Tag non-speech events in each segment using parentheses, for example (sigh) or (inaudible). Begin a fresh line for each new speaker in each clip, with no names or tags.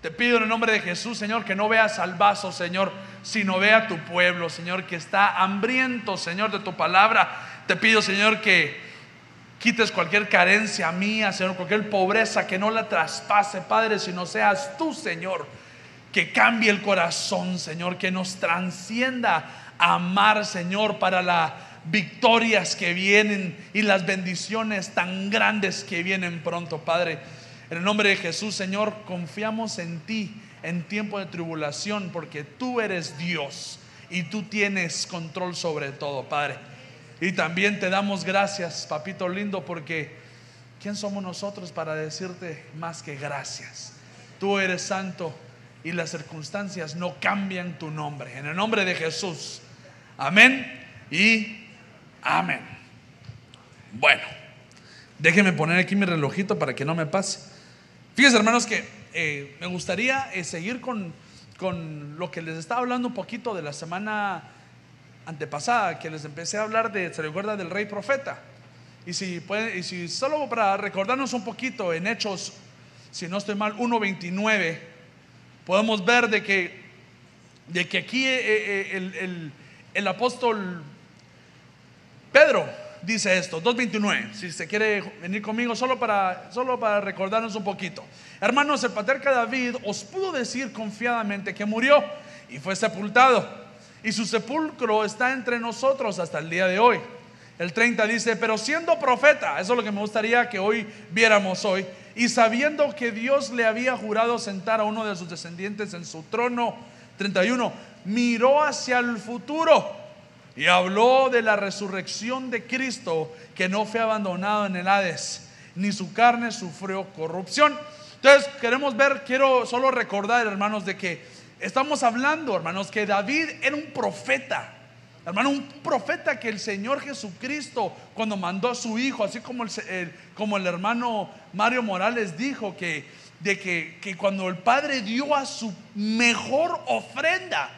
Te pido en el nombre de Jesús, Señor, que no veas al vaso, Señor, sino vea tu pueblo, Señor, que está hambriento, Señor, de tu palabra. Te pido, Señor, que quites cualquier carencia mía, Señor, cualquier pobreza que no la traspase, Padre, sino seas tú, Señor, que cambie el corazón, Señor, que nos transcienda a amar, Señor, para las victorias que vienen y las bendiciones tan grandes que vienen pronto, Padre. En el nombre de Jesús, Señor, confiamos en ti en tiempo de tribulación porque tú eres Dios y tú tienes control sobre todo, Padre. Y también te damos gracias, papito lindo, porque ¿quién somos nosotros para decirte más que gracias? Tú eres santo y las circunstancias no cambian tu nombre. En el nombre de Jesús. Amén y amén. Bueno, déjenme poner aquí mi relojito para que no me pase. Fíjense, hermanos, que eh, me gustaría eh, seguir con, con, lo que les estaba hablando un poquito de la semana antepasada, que les empecé a hablar de, se recuerda del rey profeta. Y si, pueden, y si solo para recordarnos un poquito en Hechos, si no estoy mal, 1.29, podemos ver de que, de que aquí eh, el, el, el apóstol Pedro dice esto, 2.29, si se quiere venir conmigo solo para, solo para recordarnos un poquito. Hermanos, el patriarca David os pudo decir confiadamente que murió y fue sepultado. Y su sepulcro está entre nosotros hasta el día de hoy. El 30 dice, pero siendo profeta, eso es lo que me gustaría que hoy viéramos hoy, y sabiendo que Dios le había jurado sentar a uno de sus descendientes en su trono, 31, miró hacia el futuro y habló de la resurrección de Cristo que no fue abandonado en el Hades, ni su carne sufrió corrupción. Entonces queremos ver, quiero solo recordar, hermanos, de que estamos hablando, hermanos, que David era un profeta. Hermano, un profeta que el Señor Jesucristo, cuando mandó a su hijo, así como el, como el hermano Mario Morales dijo, que, de que, que cuando el Padre dio a su mejor ofrenda,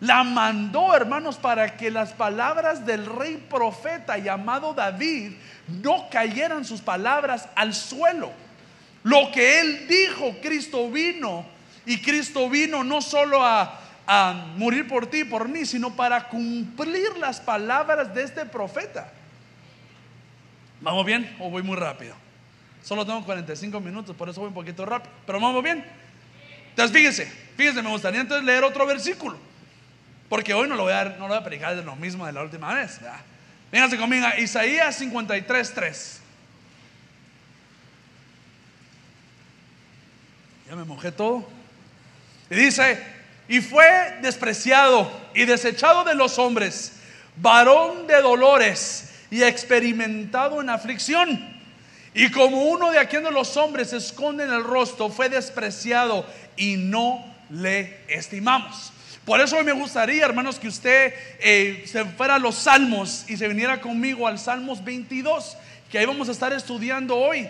la mandó, hermanos, para que las palabras del rey profeta llamado David no cayeran sus palabras al suelo. Lo que él dijo, Cristo vino. Y Cristo vino no solo a, a morir por ti y por mí, sino para cumplir las palabras de este profeta. ¿Vamos bien o voy muy rápido? Solo tengo 45 minutos, por eso voy un poquito rápido. Pero vamos bien. Entonces fíjense, fíjense, me gustaría entonces leer otro versículo. Porque hoy no lo voy a, no lo voy a predicar de lo mismo de la última vez. Vénganse conmigo Isaías 53, 3. Ya me mojé todo. Y dice, y fue despreciado y desechado de los hombres, varón de dolores y experimentado en aflicción. Y como uno de aquí de los hombres esconde en el rostro, fue despreciado y no le estimamos. Por eso me gustaría, hermanos, que usted eh, se fuera a los salmos y se viniera conmigo al Salmos 22, que ahí vamos a estar estudiando hoy.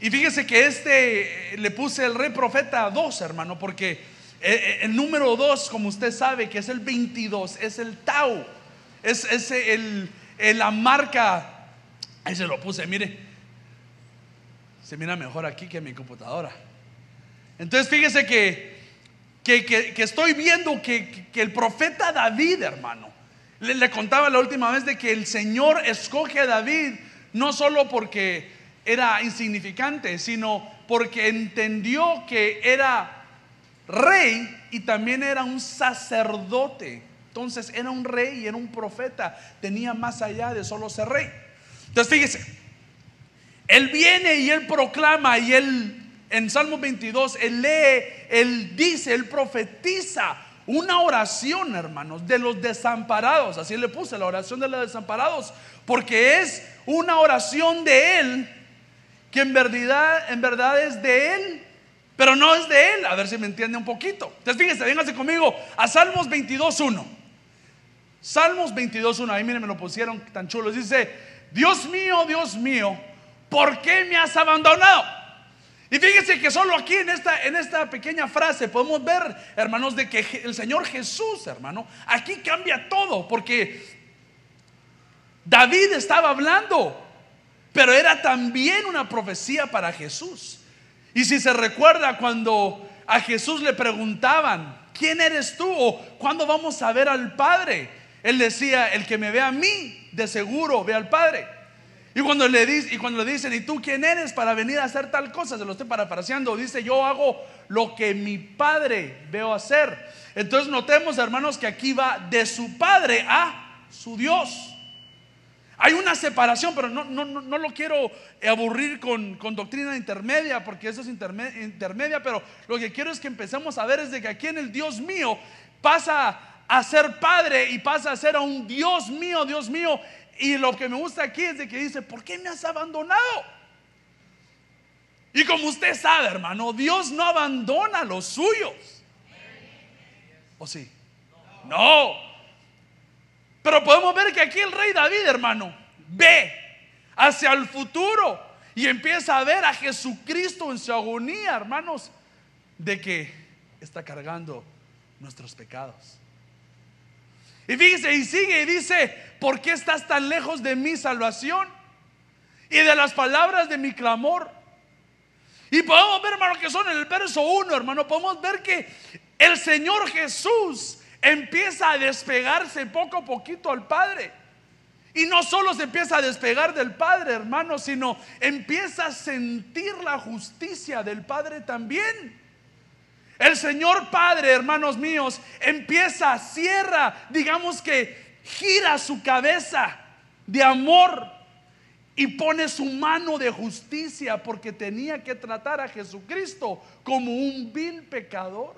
Y fíjese que este le puse el rey profeta 2, hermano, porque el número 2, como usted sabe, que es el 22, es el Tau, es, es el, el, la marca, ahí se lo puse, mire, se mira mejor aquí que en mi computadora. Entonces fíjese que, que, que, que estoy viendo que, el profeta David, hermano, le, le contaba la última vez de que el Señor escoge a David no solo porque era insignificante, sino porque entendió que era rey y también era un sacerdote. Entonces era un rey y era un profeta. Tenía más allá de solo ser rey. Entonces fíjese, él viene y él proclama y él en Salmo 22, él lee, él dice, él profetiza una oración, hermanos, de los desamparados. Así le puse la oración de los desamparados, porque es una oración de él que en verdad, en verdad es de él, pero no es de él. A ver si me entiende un poquito. Entonces fíjense, véngase conmigo a Salmos 22.1. Salmos 22.1, ahí miren, me lo pusieron tan chulo. Dice, Dios mío, Dios mío, ¿por qué me has abandonado? Y fíjense que solo aquí en esta, en esta pequeña frase podemos ver, hermanos, de que el Señor Jesús, hermano, aquí cambia todo, porque David estaba hablando pero era también una profecía para Jesús. Y si se recuerda cuando a Jesús le preguntaban, ¿quién eres tú? o ¿cuándo vamos a ver al Padre? Él decía, el que me ve a mí, de seguro ve al Padre. Y cuando le, y cuando le dicen, ¿y tú quién eres para venir a hacer tal cosa? Se lo estoy parafraseando. Dice, yo hago lo que mi Padre veo hacer. Entonces notemos, hermanos, que aquí va de su Padre a su Dios. Hay una separación, pero no, no, no, lo quiero aburrir con, doctrina intermedia, porque eso es intermedia, pero lo que quiero es que empecemos a ver es de que aquí en el Dios mío pasa a ser Padre y pasa a ser a un Dios mío, Dios mío. Y lo que me gusta aquí es de que dice, ¿por qué me has abandonado? Y como usted sabe, hermano, Dios no abandona a los suyos. ¿O sí? No. Pero podemos ver que aquí el rey David, hermano, ve hacia el futuro y empieza a ver a Jesucristo en su agonía, hermanos, de que está cargando nuestros pecados. Y fíjese, y sigue y dice, ¿por qué estás tan lejos de mi salvación? Y de las palabras de mi clamor. Y podemos ver, hermano, que son en el verso 1, hermano, podemos ver que el Señor Jesús empieza a despegarse poco a poquito al Padre. Y no solo se empieza a despegar del Padre, hermano, sino empieza a sentir la justicia del Padre también. El Señor Padre, hermanos míos, empieza, cierra, digamos que gira su cabeza de amor y pone su mano de justicia porque tenía que tratar a Jesucristo como un vil pecador.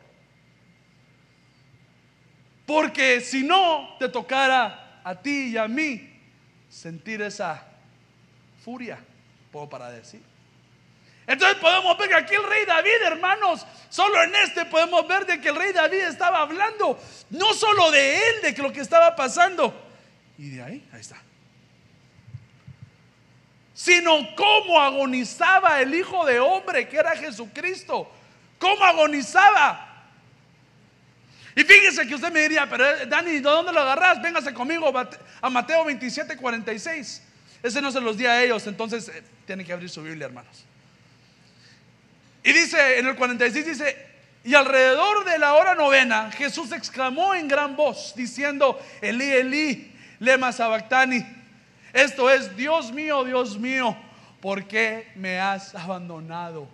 Porque si no, te tocara a ti y a mí sentir esa furia, puedo para decir. Entonces podemos ver que aquí el rey David, hermanos, solo en este podemos ver de que el rey David estaba hablando, no solo de él, de lo que estaba pasando, y de ahí, ahí está, sino cómo agonizaba el Hijo de Hombre, que era Jesucristo, cómo agonizaba. Y fíjese que usted me diría, pero eh, Dani, ¿de dónde lo agarras? Véngase conmigo a Mateo 27, 46. Ese no se los di a ellos, entonces eh, tiene que abrir su Biblia, hermanos. Y dice, en el 46 dice, y alrededor de la hora novena, Jesús exclamó en gran voz, diciendo, Eli, Eli, lema sabactani. Esto es, Dios mío, Dios mío, ¿por qué me has abandonado?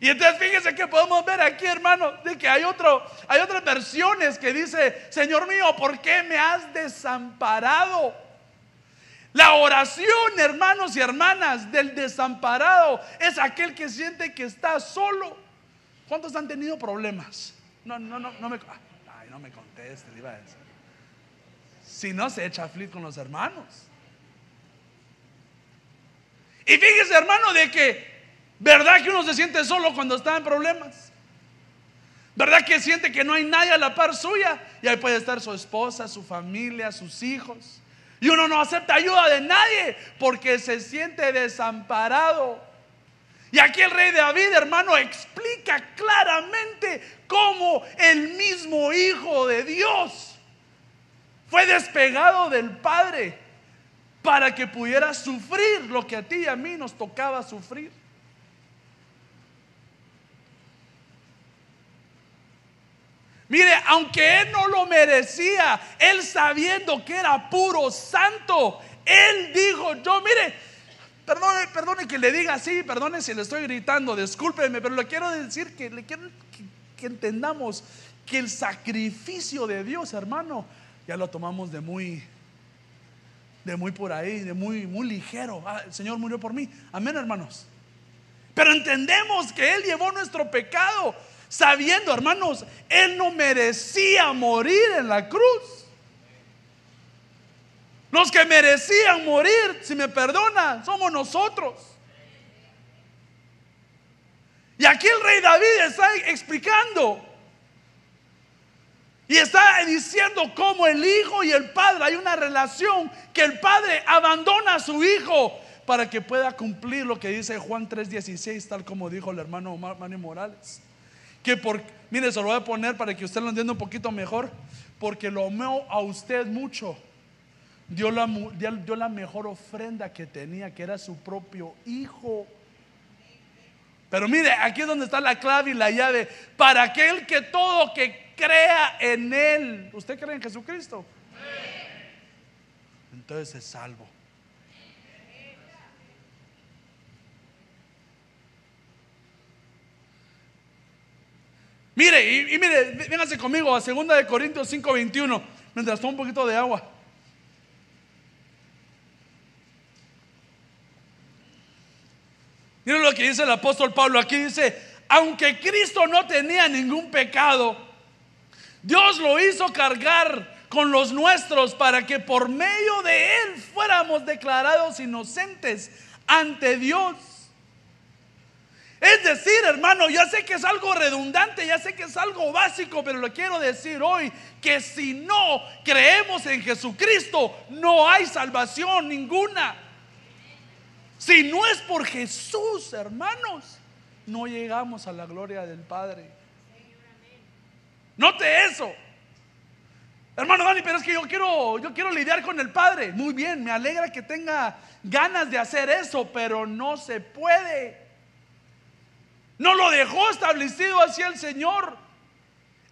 Y entonces fíjense que podemos ver aquí, hermano, de que hay, otro, hay otras versiones que dice, Señor mío, ¿por qué me has desamparado? La oración, hermanos y hermanas, del desamparado es aquel que siente que está solo. ¿Cuántos han tenido problemas? No, no, no, no me, ay, no me conteste, iba a decir. Si no se echa flit con los hermanos. Y fíjese, hermano, de que ¿Verdad que uno se siente solo cuando está en problemas? ¿Verdad que siente que no hay nadie a la par suya? Y ahí puede estar su esposa, su familia, sus hijos. Y uno no acepta ayuda de nadie porque se siente desamparado. Y aquí el rey David, hermano, explica claramente cómo el mismo Hijo de Dios fue despegado del Padre para que pudiera sufrir lo que a ti y a mí nos tocaba sufrir. Mire, aunque él no lo merecía, él sabiendo que era puro santo, él dijo, yo mire, perdone, perdone que le diga así, perdone si le estoy gritando, discúlpeme, pero le quiero decir que le quiero que, entendamos que el sacrificio de Dios, hermano, ya lo tomamos de muy de muy por ahí, de muy muy ligero. Ah, el Señor murió por mí. Amén, hermanos. Pero entendemos que él llevó nuestro pecado sabiendo, hermanos, Él no merecía morir en la cruz. Los que merecían morir, si me perdonan, somos nosotros. Y aquí el rey David está explicando y está diciendo cómo el hijo y el padre hay una relación que el padre abandona a su hijo para que pueda cumplir lo que dice Juan 3:16, tal como dijo el hermano Manny Morales que por, mire, se lo voy a poner para que usted lo entienda un poquito mejor, porque lo amó a usted mucho. Dio la, la mejor ofrenda que tenía, que era su propio hijo. Pero mire, aquí es donde está la clave y la llave. Para aquel que todo que crea en Él. ¿Usted cree en Jesucristo? Entonces es salvo. Mire, y, mire, véngase conmigo a 2 de Corintios 5:21, mientras tomo un poquito de agua. Miren lo que dice el apóstol Pablo aquí, dice, aunque Cristo no tenía ningún pecado, Dios lo hizo cargar con los nuestros para que por medio de Él fuéramos declarados inocentes ante Dios. Es decir, hermano, ya sé que es algo redundante, ya sé que es algo básico, pero lo quiero decir hoy, que si no creemos en Jesucristo, no hay salvación ninguna. Si no es por Jesús, hermanos, no llegamos a la gloria del Padre. Note eso. Hermano Dani, pero es que yo quiero, yo quiero lidiar con el Padre. Muy bien, me alegra que tenga ganas de hacer eso, pero no se puede. No lo dejó establecido así el Señor.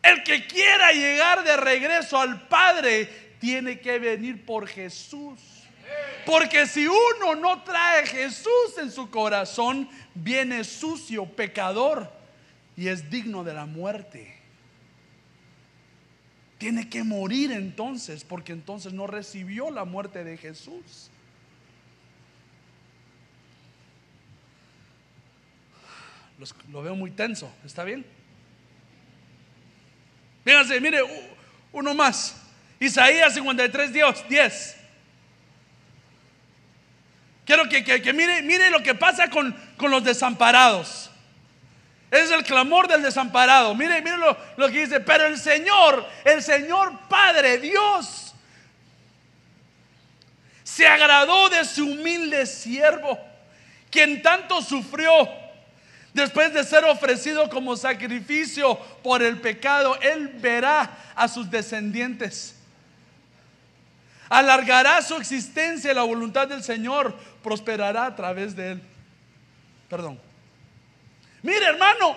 El que quiera llegar de regreso al Padre tiene que venir por Jesús. Porque si uno no trae Jesús en su corazón, viene sucio, pecador y es digno de la muerte. Tiene que morir entonces, porque entonces no recibió la muerte de Jesús. Lo veo muy tenso, ¿está bien? Fíjense, mire, uno más. Isaías 53, Dios, 10. Quiero que, mire, mire lo que pasa con, con, los desamparados. Es el clamor del desamparado. Mire, mire lo, lo que dice. Pero el Señor, el Señor Padre, Dios, se agradó de su humilde siervo, quien tanto sufrió Después de ser ofrecido como sacrificio por el pecado, Él verá a sus descendientes. Alargará su existencia y la voluntad del Señor prosperará a través de Él. Perdón. Mire hermano,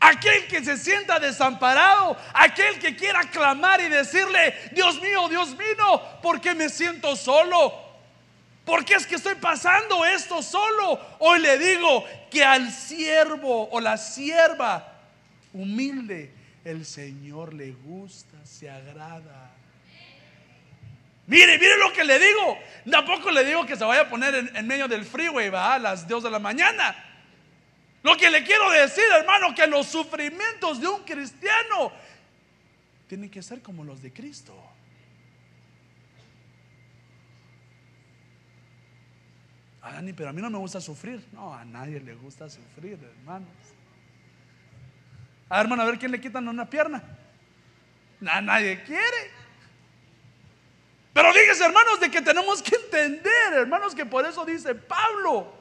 aquel que se sienta desamparado, aquel que quiera clamar y decirle, Dios mío, Dios mío, ¿por qué me siento solo? ¿Por qué es que estoy pasando esto solo? Hoy le digo que al siervo o la sierva humilde, el Señor le gusta, se agrada. Mire, mire lo que le digo. Tampoco le digo que se vaya a poner en, medio del freeway, va a las 2 de la mañana. Lo que le quiero decir, hermano, que los sufrimientos de un cristiano tienen que ser como los de Cristo. Ah, Dani, pero a mí no me gusta sufrir. No, a nadie le gusta sufrir, hermanos. A ver, hermano, a ver quién le quitan una pierna. A nadie quiere. Pero fíjese, hermanos, de que tenemos que entender, hermanos, que por eso dice Pablo,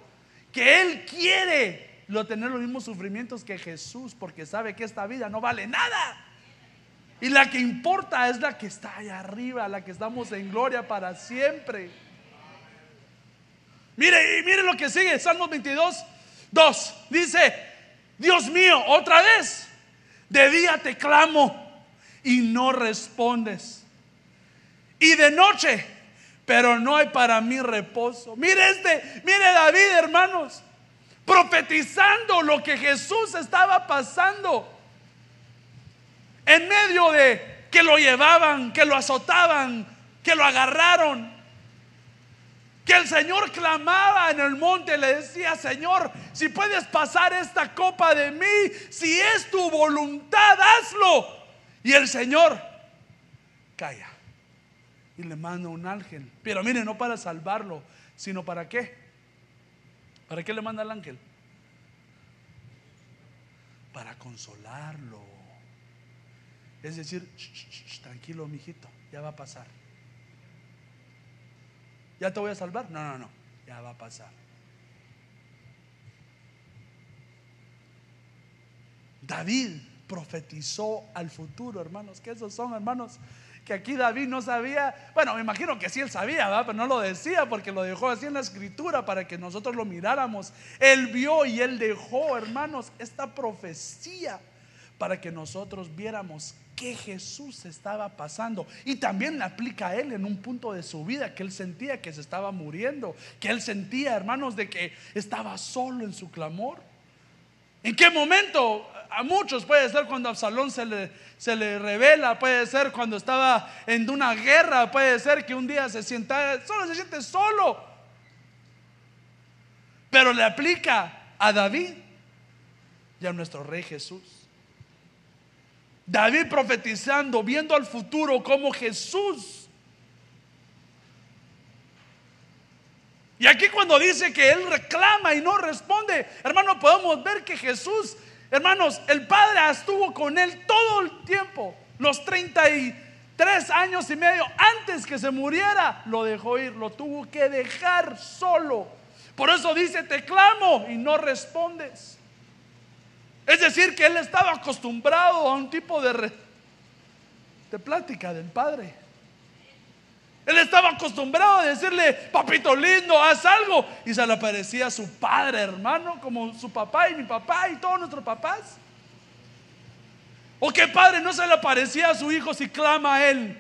que él quiere lo tener los mismos sufrimientos que Jesús, porque sabe que esta vida no vale nada. Y la que importa es la que está allá arriba, la que estamos en gloria para siempre. Mire, y mire lo que sigue, Salmos 22, 2. Dice, Dios mío, otra vez, de día te clamo y no respondes. Y de noche, pero no hay para mí reposo. Mire este, mire David, hermanos, profetizando lo que Jesús estaba pasando. En medio de que lo llevaban, que lo azotaban, que lo agarraron, que el Señor clamaba en el monte, le decía, Señor, si puedes pasar esta copa de mí, si es tu voluntad, hazlo. Y el Señor calla y le manda un ángel. Pero mire, no para salvarlo, sino para qué. ¿Para qué le manda el ángel? Para consolarlo. Es decir, tranquilo, mijito, ya va a pasar. ¿Ya te voy a salvar? No, no, no, ya va a pasar. David profetizó al futuro, hermanos, que esos son, hermanos, que aquí David no sabía, bueno, me imagino que sí él sabía, ¿verdad? pero no lo decía porque lo dejó así en la escritura para que nosotros lo miráramos. Él vio y él dejó, hermanos, esta profecía para que nosotros viéramos que Jesús estaba pasando. Y también le aplica a él en un punto de su vida que él sentía que se estaba muriendo, que él sentía, hermanos, de que estaba solo en su clamor. ¿En qué momento? A muchos puede ser cuando Absalón se le, se le revela, puede ser cuando estaba en una guerra, puede ser que un día se sienta, solo se siente solo. Pero le aplica a David y a nuestro rey Jesús. David profetizando, viendo al futuro como Jesús Y aquí cuando dice que Él reclama y no responde, hermano, podemos ver que Jesús, hermanos, el Padre estuvo con Él todo el tiempo, los 33 años y medio antes que se muriera, lo dejó ir, lo tuvo que dejar solo. Por eso dice, te clamo y no respondes. Es decir, que Él estaba acostumbrado a un tipo de, de plática del Padre. Él estaba acostumbrado a decirle, papito lindo, haz algo. Y se le aparecía a su padre, hermano, como su papá y mi papá y todos nuestros papás. ¿O qué padre no se le aparecía a su hijo si clama a él?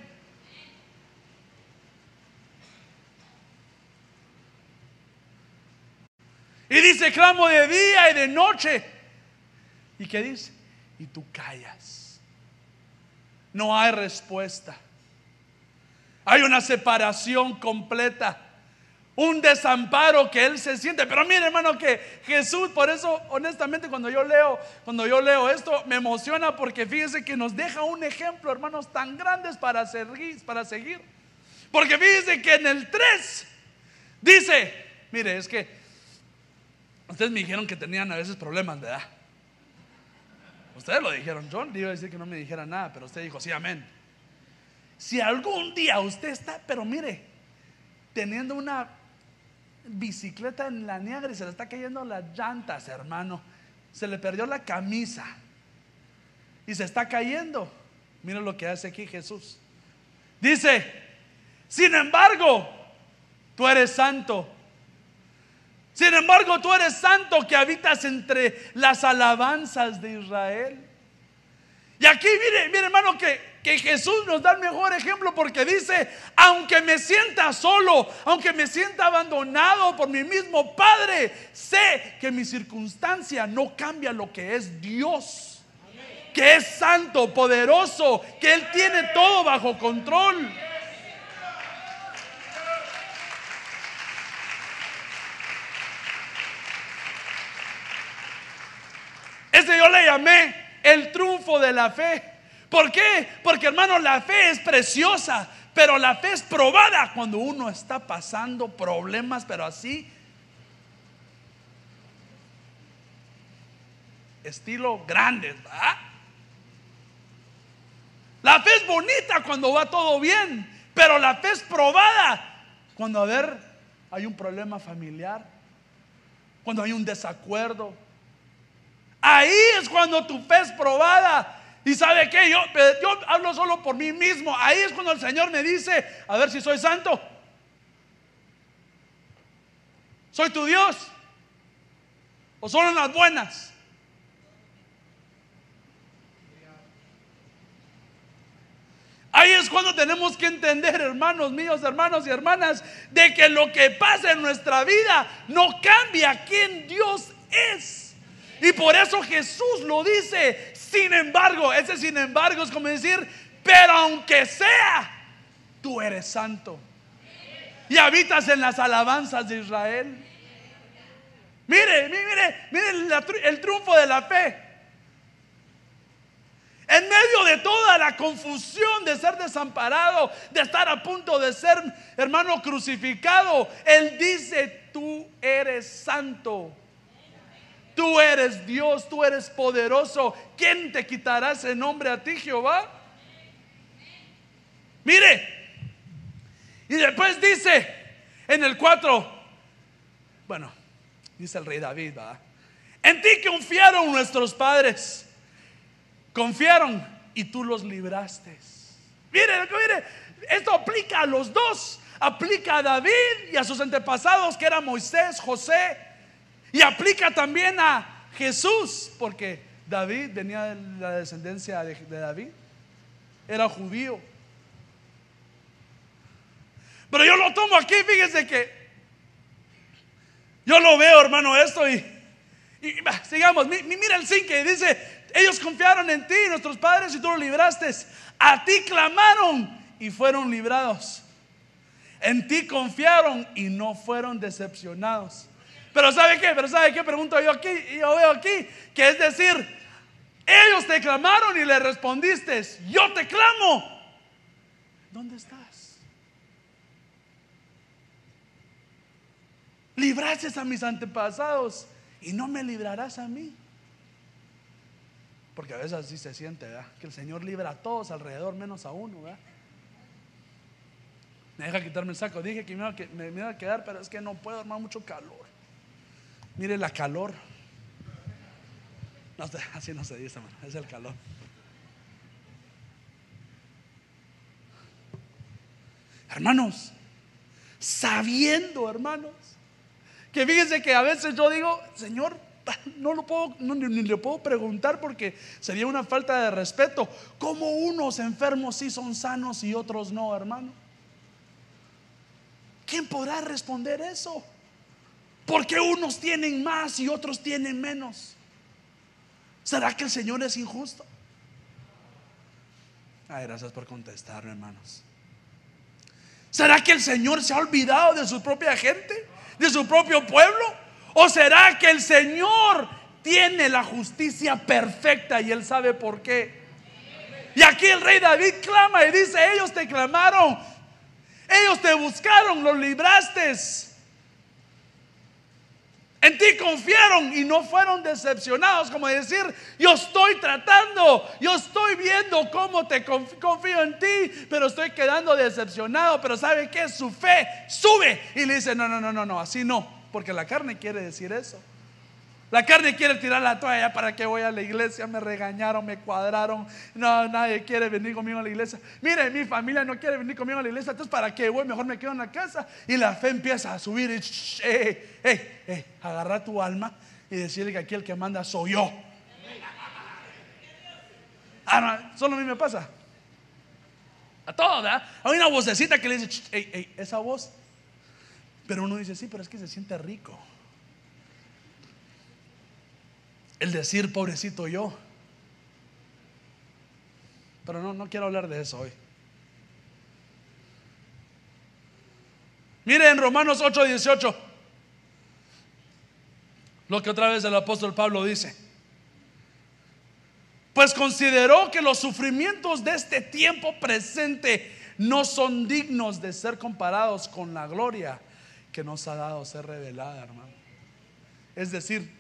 Y dice, clamo de día y de noche. ¿Y qué dice? Y tú callas. No hay respuesta. Hay una separación completa. Un desamparo que él se siente. Pero mire, hermano, que Jesús, por eso, honestamente, cuando yo leo, cuando yo leo esto, me emociona porque fíjese que nos deja un ejemplo, hermanos, tan grandes para seguir, para seguir. Porque fíjese que en el 3 dice, mire, es que ustedes me dijeron que tenían a veces problemas, ¿verdad? Ustedes lo dijeron, John, iba a decir que no me dijera nada, pero usted dijo, sí, amén. Si algún día usted está, pero mire, teniendo una bicicleta en la niagara y se le está cayendo las llantas, hermano, se le perdió la camisa y se está cayendo. Mira lo que hace aquí Jesús. Dice, sin embargo, tú eres santo. Sin embargo, tú eres santo que habitas entre las alabanzas de Israel. Y aquí, mire, mire hermano, que que Jesús nos da el mejor ejemplo porque dice, aunque me sienta solo, aunque me sienta abandonado por mi mismo Padre, sé que mi circunstancia no cambia lo que es Dios, que es santo, poderoso, que Él tiene todo bajo control. Ese yo le llamé el triunfo de la fe. ¿Por qué? Porque hermano, la fe es preciosa, pero la fe es probada cuando uno está pasando problemas, pero así, estilo grandes, ¿verdad? La fe es bonita cuando va todo bien, pero la fe es probada cuando, a ver, hay un problema familiar, cuando hay un desacuerdo. Ahí es cuando tu fe es probada. Y sabe que yo, yo hablo solo por mí mismo. Ahí es cuando el Señor me dice, a ver si soy santo. ¿Soy tu Dios? ¿O solo en las buenas? Ahí es cuando tenemos que entender, hermanos míos, hermanos y hermanas, de que lo que pasa en nuestra vida no cambia quién Dios es. Y por eso Jesús lo dice, sin embargo, ese sin embargo es como decir, pero aunque sea, tú eres santo. Y habitas en las alabanzas de Israel. Mire, mire, mire el triunfo de la fe. En medio de toda la confusión de ser desamparado, de estar a punto de ser, hermano, crucificado, Él dice, tú eres santo. Tú eres Dios, tú eres poderoso. ¿Quién te quitará ese nombre a ti, Jehová? Mire. Y después dice en el 4, bueno, dice el rey David. En ti confiaron nuestros padres. Confiaron y tú los libraste. Mire, mire, esto aplica a los dos. Aplica a David y a sus antepasados, que eran Moisés, José. Y aplica también a Jesús, porque David venía de la descendencia de, David. Era judío. Pero yo lo tomo aquí, fíjese que yo lo veo, hermano, esto y, sigamos. Mira el 5 que dice, ellos confiaron en ti, nuestros padres, y tú los libraste. A ti clamaron y fueron librados. En ti confiaron y no fueron decepcionados. Pero ¿sabe qué? Pero ¿sabe qué? Pregunto yo aquí, yo veo aquí, que es decir, ellos te clamaron y le respondiste, yo te clamo. ¿Dónde estás? Libraste a mis antepasados y no me librarás a mí. Porque a veces así se siente, ¿verdad? Que el Señor libra a todos alrededor, menos a uno, ¿verdad? Me deja quitarme el saco. Dije que me iba, a quedar, pero es que no puedo, hermano, mucho calor. Mire la calor. (laughs) Así no se dice, hermano, es el calor. Hermanos, sabiendo, hermanos, que fíjense que a veces yo digo, Señor, (laughs) no lo puedo, ni, le puedo preguntar porque sería una falta de respeto. ¿Cómo unos enfermos sí son sanos y otros no, hermano? ¿Quién podrá responder eso? Porque unos tienen más y otros tienen menos? ¿Será que el Señor es injusto? Ay, gracias por contestarme, hermanos. ¿Será que el Señor se ha olvidado de su propia gente? ¿De su propio pueblo? ¿O será que el Señor tiene la justicia perfecta y él sabe por qué? Y aquí el rey David clama y dice, ellos te clamaron, ellos te buscaron, los libraste. En ti confiaron y no fueron decepcionados, como decir, yo estoy tratando, yo estoy viendo cómo te confío en ti, pero estoy quedando decepcionado, pero ¿sabe qué? Su fe sube y le dice, no, no, no, no, no, así no. Porque la carne quiere decir eso. La carne quiere tirar la toalla para que voy a la iglesia. Me regañaron, me cuadraron. No, nadie quiere venir conmigo a la iglesia. Mire, mi familia no quiere venir conmigo a la iglesia. Entonces, ¿para qué voy? Mejor me quedo en la casa. Y la fe empieza a subir. Y, hey, agarra tu alma y decirle que aquí el que manda soy yo. Ah, solo a mí me pasa. A todos, ¿verdad? Hay una vocecita que le dice, hey, esa voz pero uno dice, sí, pero es que se siente rico. El decir, pobrecito yo. Pero no, no quiero hablar de eso hoy. Mire en Romanos 8, 18, lo que otra vez el apóstol Pablo dice. Pues consideró que los sufrimientos de este tiempo presente no son dignos de ser comparados con la gloria que nos ha dado ser revelada, hermano. Es decir,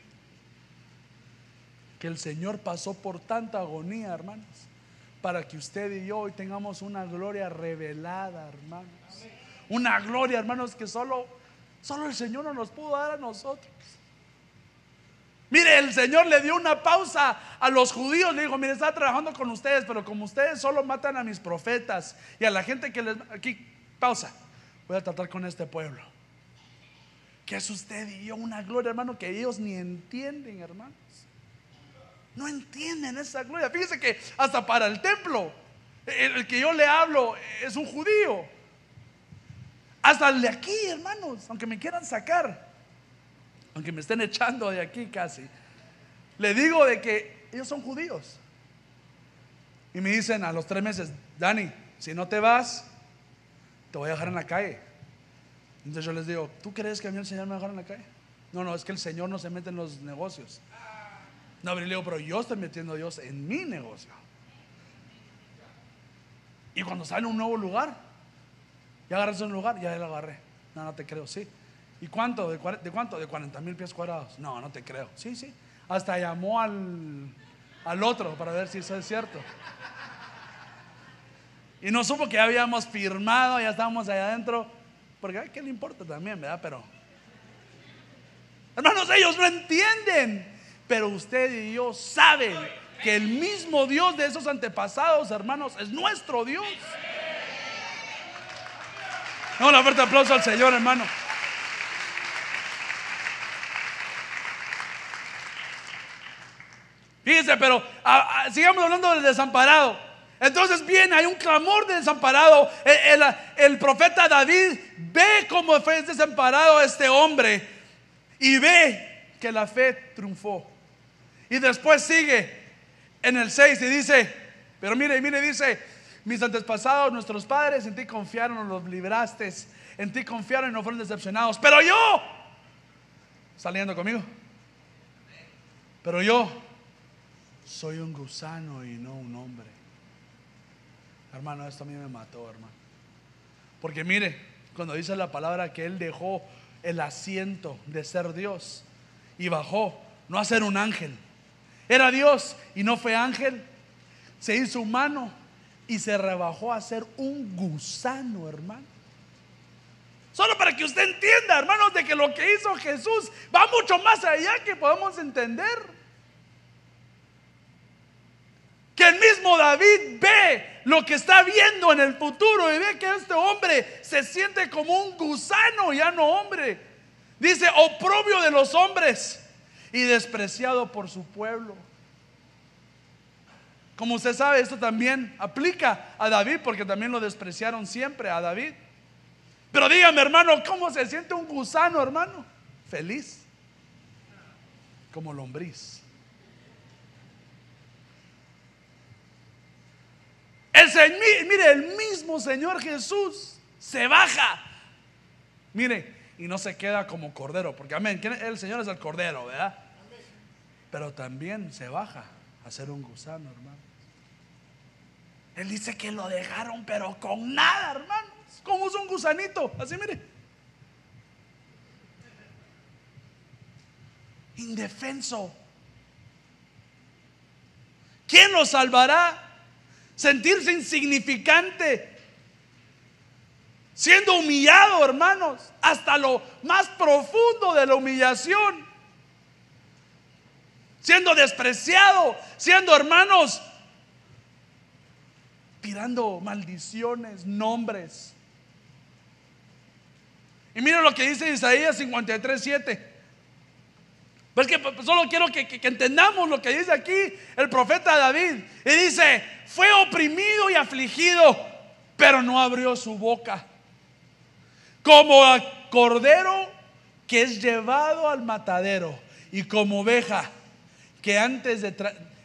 que el Señor pasó por tanta agonía, hermanos, para que usted y yo hoy tengamos una gloria revelada, hermanos. Una gloria, hermanos, que solo, solo el Señor no nos pudo dar a nosotros. Mire, el Señor le dio una pausa a los judíos. Le dijo, mire, está trabajando con ustedes, pero como ustedes solo matan a mis profetas y a la gente que les... Aquí, pausa. Voy a tratar con este pueblo que es usted y yo una gloria, hermano, que ellos ni entienden, hermanos. No entienden esa gloria. Fíjese que hasta para el templo, el, que yo le hablo es un judío. Hasta el de aquí, hermanos, aunque me quieran sacar, aunque me estén echando de aquí casi, le digo de que ellos son judíos. Y me dicen a los tres meses, Dani, si no te vas, te voy a dejar en la calle. Entonces yo les digo, ¿tú crees que a mí el Señor me va a dejar en la calle? No, no, es que el Señor no se mete en los negocios. No, pero le digo, pero yo estoy metiendo a Dios en mi negocio. Y cuando sale un nuevo lugar, ya agarras un lugar, ya lo agarré. No, no te creo, sí. ¿Y cuánto? ¿De, cuánto? De 40 mil pies cuadrados. No, no te creo. Sí, sí. Hasta llamó al, al otro para ver si eso es cierto. Y no supo que ya habíamos firmado, ya estábamos allá adentro. Porque a qué le importa también, ¿verdad? Pero, hermanos, ellos no entienden. Pero usted y yo saben que el mismo Dios de esos antepasados, hermanos, es nuestro Dios. No, una fuerte aplauso al Señor, hermano. Fíjense, pero sigamos hablando del desamparado. Entonces viene, hay un clamor de desamparado. El, profeta David ve cómo fue desamparado este hombre y ve que la fe triunfó. Y después sigue en el 6 y dice, pero mire, mire, dice, mis antepasados, nuestros padres, en ti confiaron, los libraste, en ti confiaron y no fueron decepcionados. Pero yo, saliendo conmigo, pero yo soy un gusano y no un hombre. Hermano, esto a mí me mató, hermano. Porque mire, cuando dice la palabra que Él dejó el asiento de ser Dios y bajó, no a ser un ángel. Era Dios y no fue ángel. Se hizo humano y se rebajó a ser un gusano, hermano. Solo para que usted entienda, hermanos, de que lo que hizo Jesús va mucho más allá que podemos entender. que el mismo David ve lo que está viendo en el futuro y ve que este hombre se siente como un gusano, ya no hombre. Dice, oprobio de los hombres y despreciado por su pueblo. Como usted sabe, esto también aplica a David porque también lo despreciaron siempre a David. Pero dígame, hermano, ¿cómo se siente un gusano, hermano? Feliz. Como lombriz. El, mire, el mismo Señor Jesús se baja. Mire, y no se queda como cordero, porque amén, el Señor es el cordero, ¿verdad? Pero también se baja a ser un gusano, hermano. Él dice que lo dejaron, pero con nada, hermanos. Como es un gusanito, así mire. Indefenso. ¿Quién lo salvará? sentirse insignificante, siendo humillado, hermanos, hasta lo más profundo de la humillación, siendo despreciado, siendo hermanos, tirando maldiciones, nombres. Y miren lo que dice Isaías 53, 7. Pues que solo quiero que, entendamos lo que dice aquí el profeta David. Y dice, fue oprimido y afligido, pero no abrió su boca. Como a cordero que es llevado al matadero y como oveja que antes de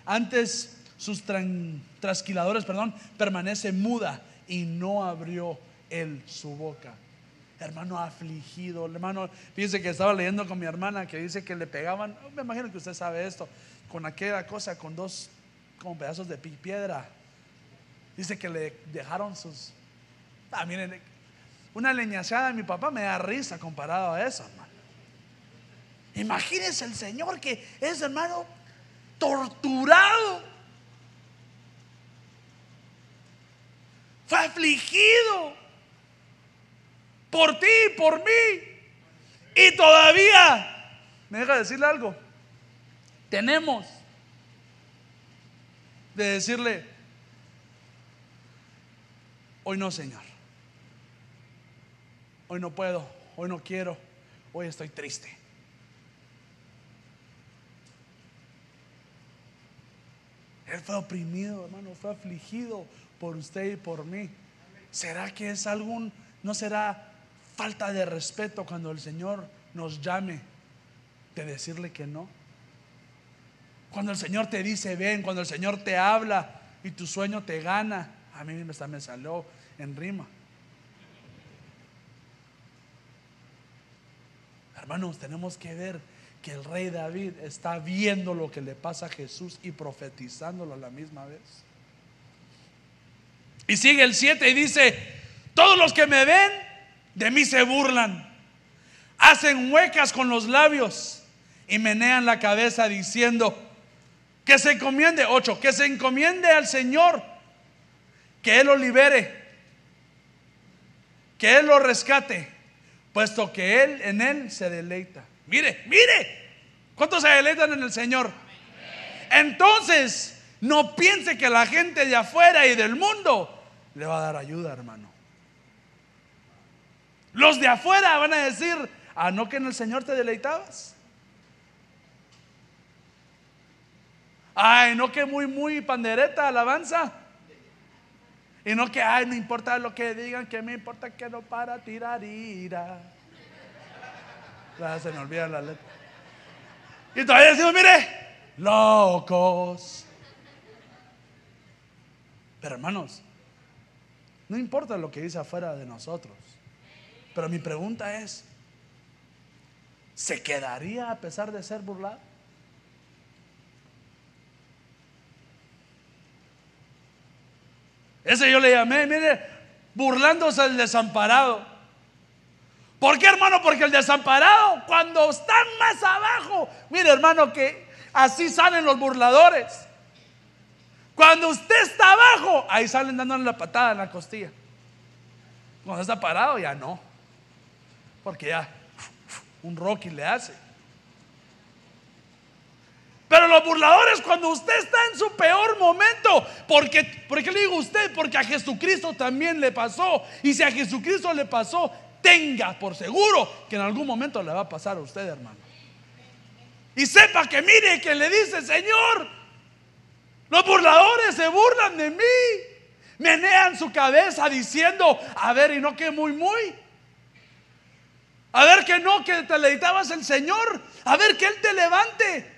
antes sus trasquiladores, perdón, permanece muda y no abrió él su boca hermano afligido, hermano, fíjense que estaba leyendo con mi hermana que dice que le pegaban, me imagino que usted sabe esto, con aquella cosa, con dos como pedazos de piedra. Dice que le dejaron sus... Ah, miren, una leñazada de mi papá me da risa comparado a eso, hermano. Imagínense el Señor que es, hermano, torturado. Fue afligido por ti, por mí. Y todavía, me deja decirle algo, tenemos de decirle, hoy no, Señor. Hoy no puedo, hoy no quiero, hoy estoy triste. Él fue oprimido, hermano, fue afligido por usted y por mí. ¿Será que es algún, no será falta de respeto cuando el Señor nos llame de decirle que no. Cuando el Señor te dice ven, cuando el Señor te habla y tu sueño te gana. A mí me salió en rima. Hermanos, tenemos que ver que el rey David está viendo lo que le pasa a Jesús y profetizándolo a la misma vez. Y sigue el 7 y dice, todos los que me ven de mí se burlan, hacen huecas con los labios y menean la cabeza diciendo, que se encomiende, ocho, que se encomiende al Señor, que Él lo libere, que Él lo rescate, puesto que Él en Él se deleita. Mire, mire, ¿cuántos se deleitan en el Señor? Entonces, No piense que la gente de afuera y del mundo le va a dar ayuda, hermano. Los de afuera van a decir, ah, no que en el Señor te deleitabas. Ay, no que muy, muy pandereta alabanza. Y no que, ay, no importa lo que digan, que me importa que no para tirar ira. se me olvida la letra. Y todavía decimos, mire, locos. Pero hermanos, no importa lo que dice afuera de nosotros. Pero mi pregunta es, ¿se quedaría a pesar de ser burlado? Ese yo le llamé, mire, burlándose del desamparado. ¿Por qué, hermano? Porque el desamparado, cuando están más abajo, mire, hermano, que así salen los burladores. Cuando usted está abajo, ahí salen dándole la patada en la costilla. Cuando está parado, ya no. Porque ya un Rocky le hace. Pero los burladores, cuando usted está en su peor momento, porque, ¿por qué le digo usted? Porque a Jesucristo también le pasó. Y si a Jesucristo le pasó, tenga por seguro que en algún momento le va a pasar a usted, hermano. Y sepa que mire que le dice, Señor, los burladores se burlan de mí. Menean su cabeza diciendo, a ver, y no que muy, muy. A ver que no, que te leitabas el Señor. A ver que Él te levante.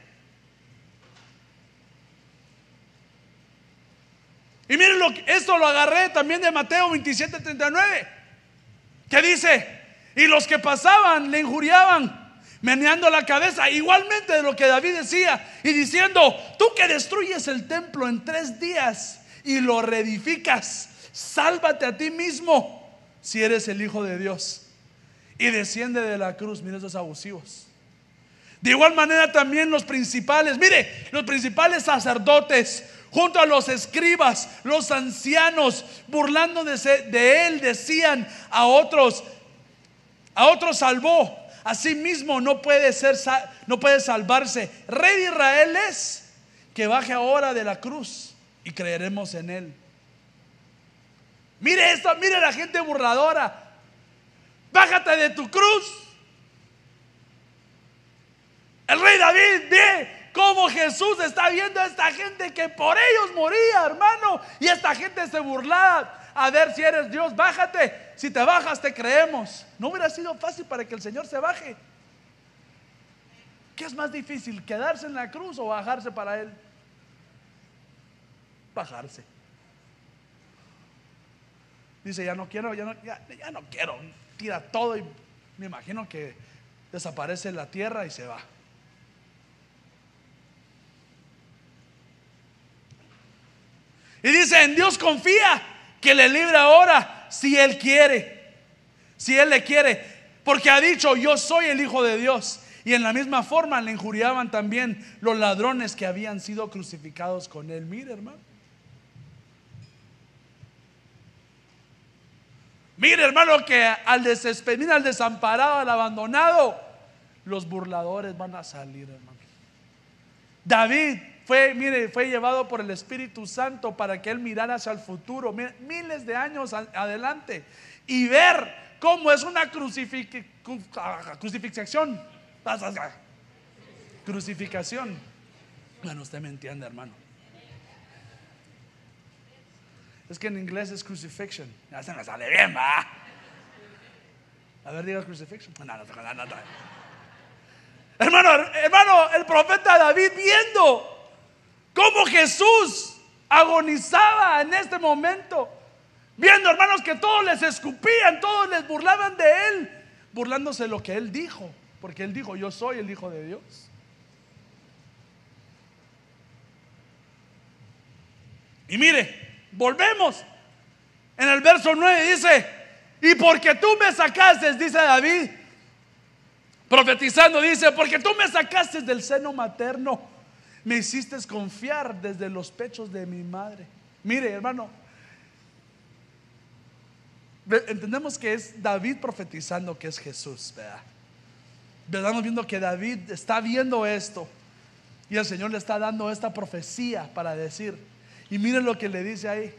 Y miren, lo, esto lo agarré también de Mateo 27, 39, que dice, y los que pasaban le injuriaban, meneando la cabeza, igualmente de lo que David decía, y diciendo, tú que destruyes el templo en tres días y lo reedificas, sálvate a ti mismo si eres el Hijo de Dios. Y desciende de la cruz, miren esos abusivos. De igual manera también los principales, mire, los principales sacerdotes, junto a los escribas, los ancianos, burlando de, él, decían a otros, a otros salvó, mismo no puede ser, no puede salvarse. Rey de Israel es que baje ahora de la cruz y creeremos en él. Mire esto, mire la gente burladora. Bájate de tu cruz. El rey David, ve cómo Jesús está viendo a esta gente que por ellos moría, hermano. Y esta gente se burlaba. A ver si eres Dios, bájate. Si te bajas, te creemos. No hubiera sido fácil para que el Señor se baje. ¿Qué es más difícil, quedarse en la cruz o bajarse para Él? Bajarse. Dice, ya no quiero, no, ya no quiero. Tira todo y me imagino que desaparece la tierra y se va. Y dice, en Dios confía que le libre ahora si Él quiere. Si Él le quiere. Porque ha dicho, yo soy el Hijo de Dios. Y en la misma forma le injuriaban también los ladrones que habían sido crucificados con Él. Mire, hermano. Mire, hermano, que al desespedir, al desamparado, al abandonado, los burladores van a salir, hermano. David fue, mire, fue llevado por el Espíritu Santo para que él mirara hacia el futuro, miles de años adelante, y ver cómo es una crucifixión. Crucificación. Bueno, usted me entiende, hermano. Es que en inglés es crucifixion. Ya me sale bien, va. A ver, diga crucifixion. No, no, no, no, Hermano, hermano, el profeta David viendo cómo Jesús agonizaba en este momento. Viendo, hermanos, que todos les escupían, todos les burlaban de él, burlándose de lo que él dijo, porque él dijo, yo soy el Hijo de Dios. Y mire, volvemos. En el verso 9 dice, y porque tú me sacaste, dice David, profetizando, dice, porque tú me sacaste del seno materno me hiciste confiar desde los pechos de mi madre. Mire, hermano, entendemos que es David profetizando que es Jesús, ¿verdad? Estamos viendo que David está viendo esto. Y el Señor le está dando esta profecía para decir, y miren lo que le dice ahí,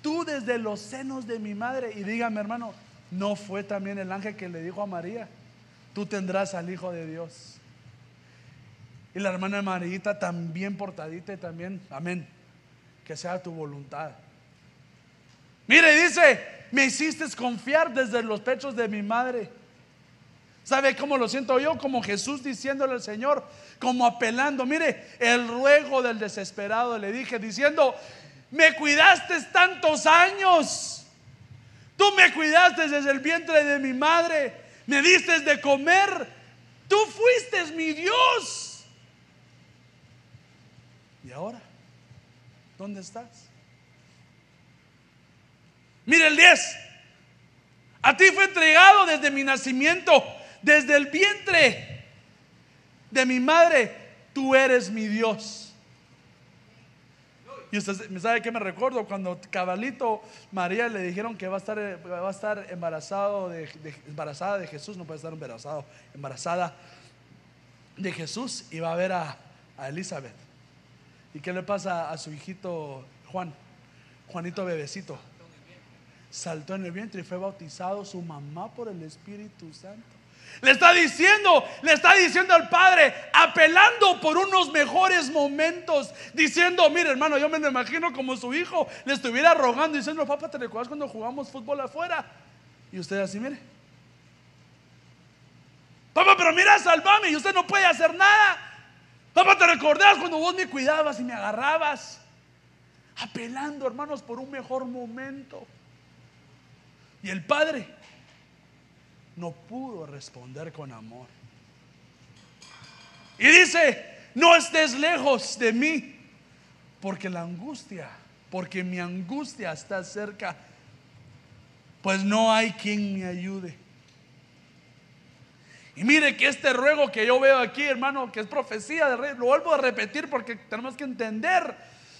tú desde los senos de mi madre, y dígame hermano, ¿no fue también el ángel que le dijo a María, tú tendrás al Hijo de Dios? Y la hermana Marita también portadita y también, amén, que sea tu voluntad. Mire, dice, me hiciste confiar desde los pechos de mi madre. ¿Sabe cómo lo siento yo? Como Jesús diciéndole al Señor, como apelando. Mire, el ruego del desesperado le dije, diciendo, me cuidaste tantos años. Tú me cuidaste desde el vientre de mi madre. Me diste de comer. Tú fuiste mi Dios. ¿Y ahora? ¿Dónde estás? Mire el 10. A ti fue entregado desde mi nacimiento desde el vientre de mi madre, tú eres mi Dios. Y usted sabe que me recuerdo cuando cabalito María le dijeron que va a estar, va a estar embarazado embarazada de Jesús, no puede estar embarazado, embarazada de Jesús y va a ver a, a Elizabeth. ¿Y qué le pasa a su hijito Juan? Juanito bebecito. Saltó en el vientre y fue bautizado su mamá por el Espíritu Santo. Le está diciendo, le está diciendo al Padre, apelando por unos mejores momentos, diciendo, mire hermano, yo me lo imagino como su hijo le estuviera rogando, diciendo, papá, ¿te recuerdas cuando jugamos fútbol afuera? Y usted así, mire. Papá, pero mira, salvame y usted no puede hacer nada. Papá, ¿te recordás cuando vos me cuidabas y me agarrabas? Apelando, hermanos, por un mejor momento. Y el Padre no pudo responder con amor. Y dice, no estés lejos de mí, porque la angustia, porque mi angustia está cerca, pues no hay quien me ayude. Y mire que este ruego que yo veo aquí, hermano, que es profecía del rey, lo vuelvo a repetir porque tenemos que entender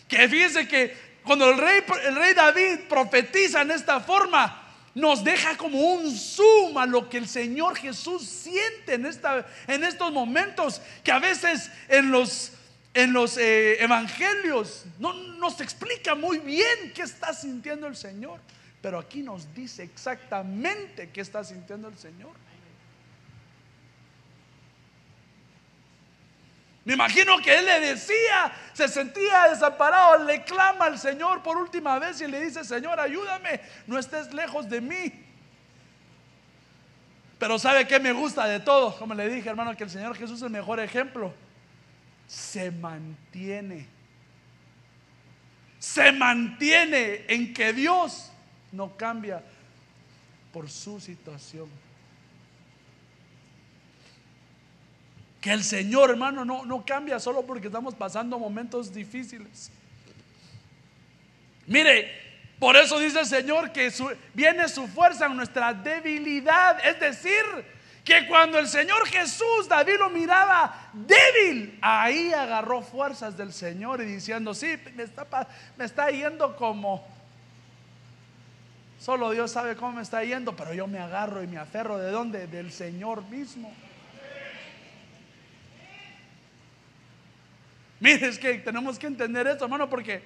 que fíjese que cuando el rey, el rey David profetiza en esta forma, nos deja como un zoom a lo que el Señor Jesús siente en, esta, en estos momentos, que a veces en los, en los eh, evangelios no nos explica muy bien qué está sintiendo el Señor, pero aquí nos dice exactamente qué está sintiendo el Señor. Me imagino que él le decía, se sentía desamparado, le clama al Señor por última vez y le dice, Señor, ayúdame, no estés lejos de mí. Pero ¿sabe qué me gusta de todo? Como le dije, hermano, que el Señor Jesús es el mejor ejemplo. Se mantiene. Se mantiene en que Dios no cambia por su situación. Que el Señor, hermano, no, no cambia solo porque estamos pasando momentos difíciles. Mire, por eso dice el Señor que viene su fuerza en nuestra debilidad. Es decir, que cuando el Señor Jesús, David lo miraba débil, ahí agarró fuerzas del Señor y diciendo, sí, me está, me está yendo como... Solo Dios sabe cómo me está yendo, pero yo me agarro y me aferro. ¿De dónde? Del Señor mismo. Mire, es que tenemos que entender esto, hermano, porque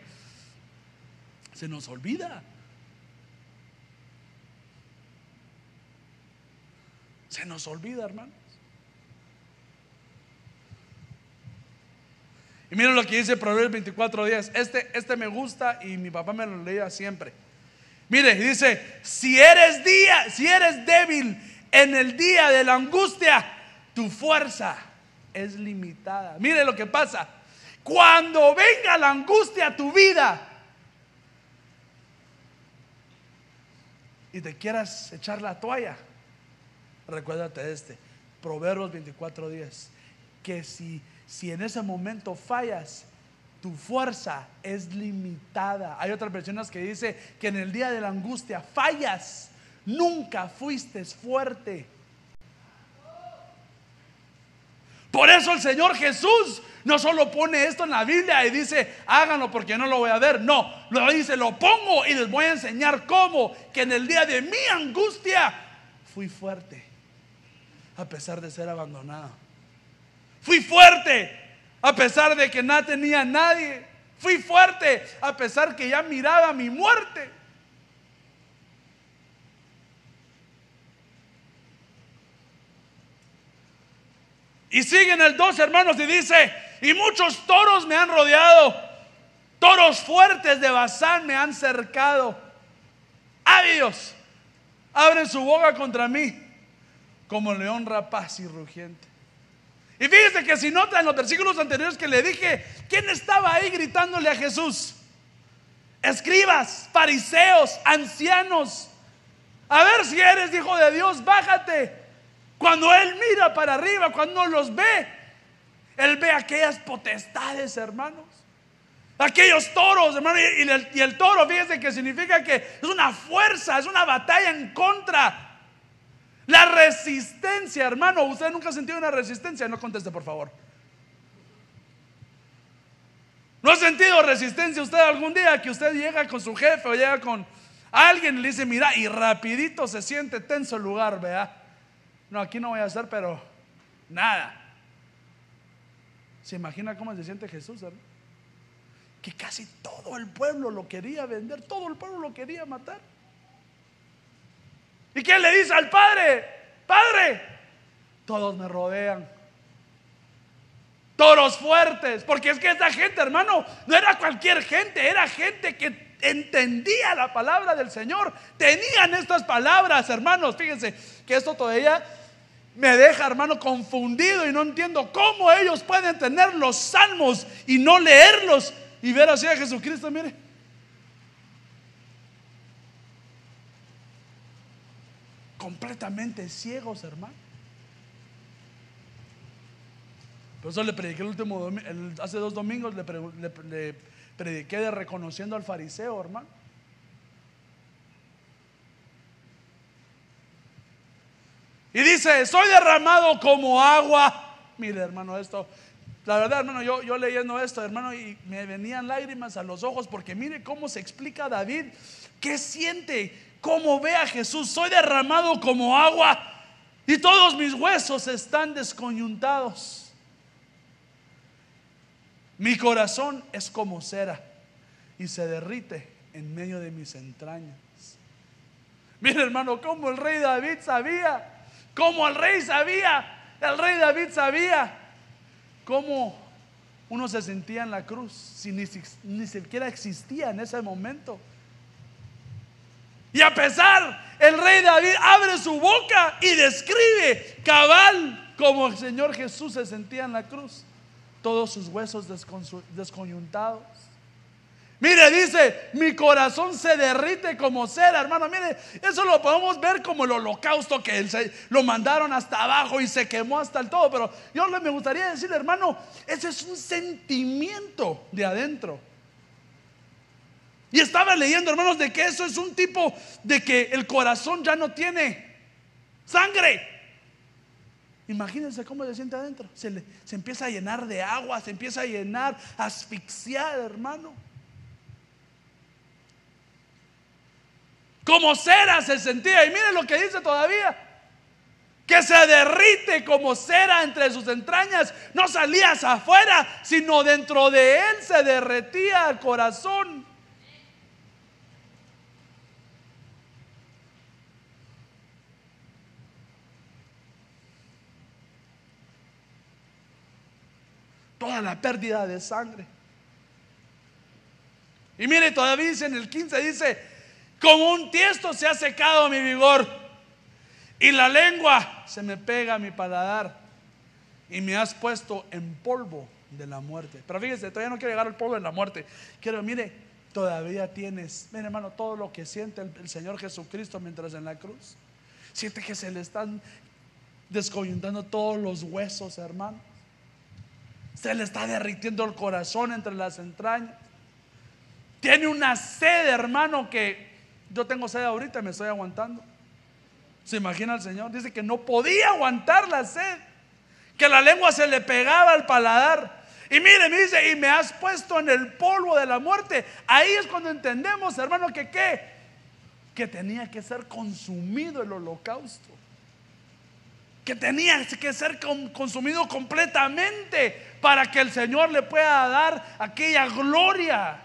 se nos olvida. Se nos olvida, hermanos. Y miren lo que dice Proverbios 24 días. Este, este me gusta y mi papá me lo leía siempre. Mire, dice, si eres día, si eres débil en el día de la angustia, tu fuerza es limitada. Mire lo que pasa. Cuando venga la angustia a tu vida y te quieras echar la toalla, recuérdate de este, Proverbios 24:10, que si, si en ese momento fallas, tu fuerza es limitada. Hay otras versiones que dice que en el día de la angustia fallas, nunca fuiste fuerte. Por eso el Señor Jesús no solo pone esto en la Biblia y dice, háganlo porque no lo voy a ver. No, lo dice, lo pongo y les voy a enseñar cómo que en el día de mi angustia fui fuerte, a pesar de ser abandonado. Fui fuerte, a pesar de que no tenía nadie. Fui fuerte a pesar que ya miraba mi muerte. Y siguen el dos hermanos y dice, y muchos toros me han rodeado, toros fuertes de Bazán me han cercado. Ávidos, abren su boca contra mí, como león rapaz y rugiente. Y fíjense que si nota en los versículos anteriores que le dije, ¿quién estaba ahí gritándole a Jesús? Escribas, fariseos, ancianos. A ver si eres hijo de Dios, bájate. Cuando Él mira para arriba, cuando los ve, Él ve aquellas potestades, hermanos. Aquellos toros, hermano. Y el, toro, fíjense que significa que es una fuerza, es una batalla en contra la resistencia, hermano. ¿Usted nunca ha sentido una resistencia? No conteste, por favor. ¿No ha sentido resistencia usted algún día que usted llega con su jefe o llega con alguien y le dice, mira, y rapidito se siente tenso el lugar, vea? No, aquí no voy a hacer, pero nada. ¿Se imagina cómo se siente Jesús, hermano? Que casi todo el pueblo lo quería vender, todo el pueblo lo quería matar. ¿Y quién le dice al padre? Padre, todos me rodean. Toros fuertes, porque es que esa gente, hermano, no era cualquier gente, era gente que entendía la palabra del Señor. Tenían estas palabras, hermanos. Fíjense que esto todavía me deja, hermano, confundido y no entiendo cómo ellos pueden tener los salmos y no leerlos y ver así a Jesucristo, mire. completamente ciegos, hermano. Por eso le prediqué el último hace dos domingos le prediqué de reconociendo al fariseo, hermano. Y dice, soy derramado como agua. Mire, hermano, esto, la verdad, hermano, yo, yo leyendo esto, hermano, y me venían lágrimas a los ojos porque mire cómo se explica David, qué siente como ve a Jesús, soy derramado como agua y todos mis huesos están descoyuntados. Mi corazón es como cera y se derrite en medio de mis entrañas. Mira hermano, como el rey David sabía, como el rey sabía, el rey David sabía cómo uno se sentía en la cruz, si ni, ni siquiera existía en ese momento. Y a pesar, el rey David abre su boca y describe cabal como el Señor Jesús se sentía en la cruz. Todos sus huesos descoyuntados. Mire, dice, mi corazón se derrite como cera, hermano. Mire, eso lo podemos ver como el holocausto que él lo mandaron hasta abajo y se quemó hasta el todo. Pero yo me gustaría decir, hermano, ese es un sentimiento de adentro. Y estaba leyendo, hermanos, de que eso es un tipo de que el corazón ya no tiene sangre. Imagínense cómo se siente adentro. Se, se empieza a llenar de agua, se empieza a llenar, asfixiar, hermano. Como cera se sentía. Y miren lo que dice todavía. Que se derrite como cera entre sus entrañas. No salía hacia afuera, sino dentro de él se derretía el corazón. toda la pérdida de sangre. Y mire, todavía dice en el 15, dice, como un tiesto se ha secado mi vigor y la lengua se me pega a mi paladar y me has puesto en polvo de la muerte. Pero fíjese, todavía no quiero llegar al polvo de la muerte. Quiero, mire, todavía tienes, mire hermano, todo lo que siente el, Señor Jesucristo mientras en la cruz. Siente que se le están descoyuntando todos los huesos, hermano. Se le está derritiendo el corazón entre las entrañas. Tiene una sed, hermano, que yo tengo sed ahorita y me estoy aguantando. ¿Se imagina el Señor? Dice que no podía aguantar la sed, que la lengua se le pegaba al paladar. Y mire, me dice, y me has puesto en el polvo de la muerte. Ahí es cuando entendemos, hermano, que qué? Que tenía que ser consumido el holocausto que tenía que ser consumido completamente para que el Señor le pueda dar aquella gloria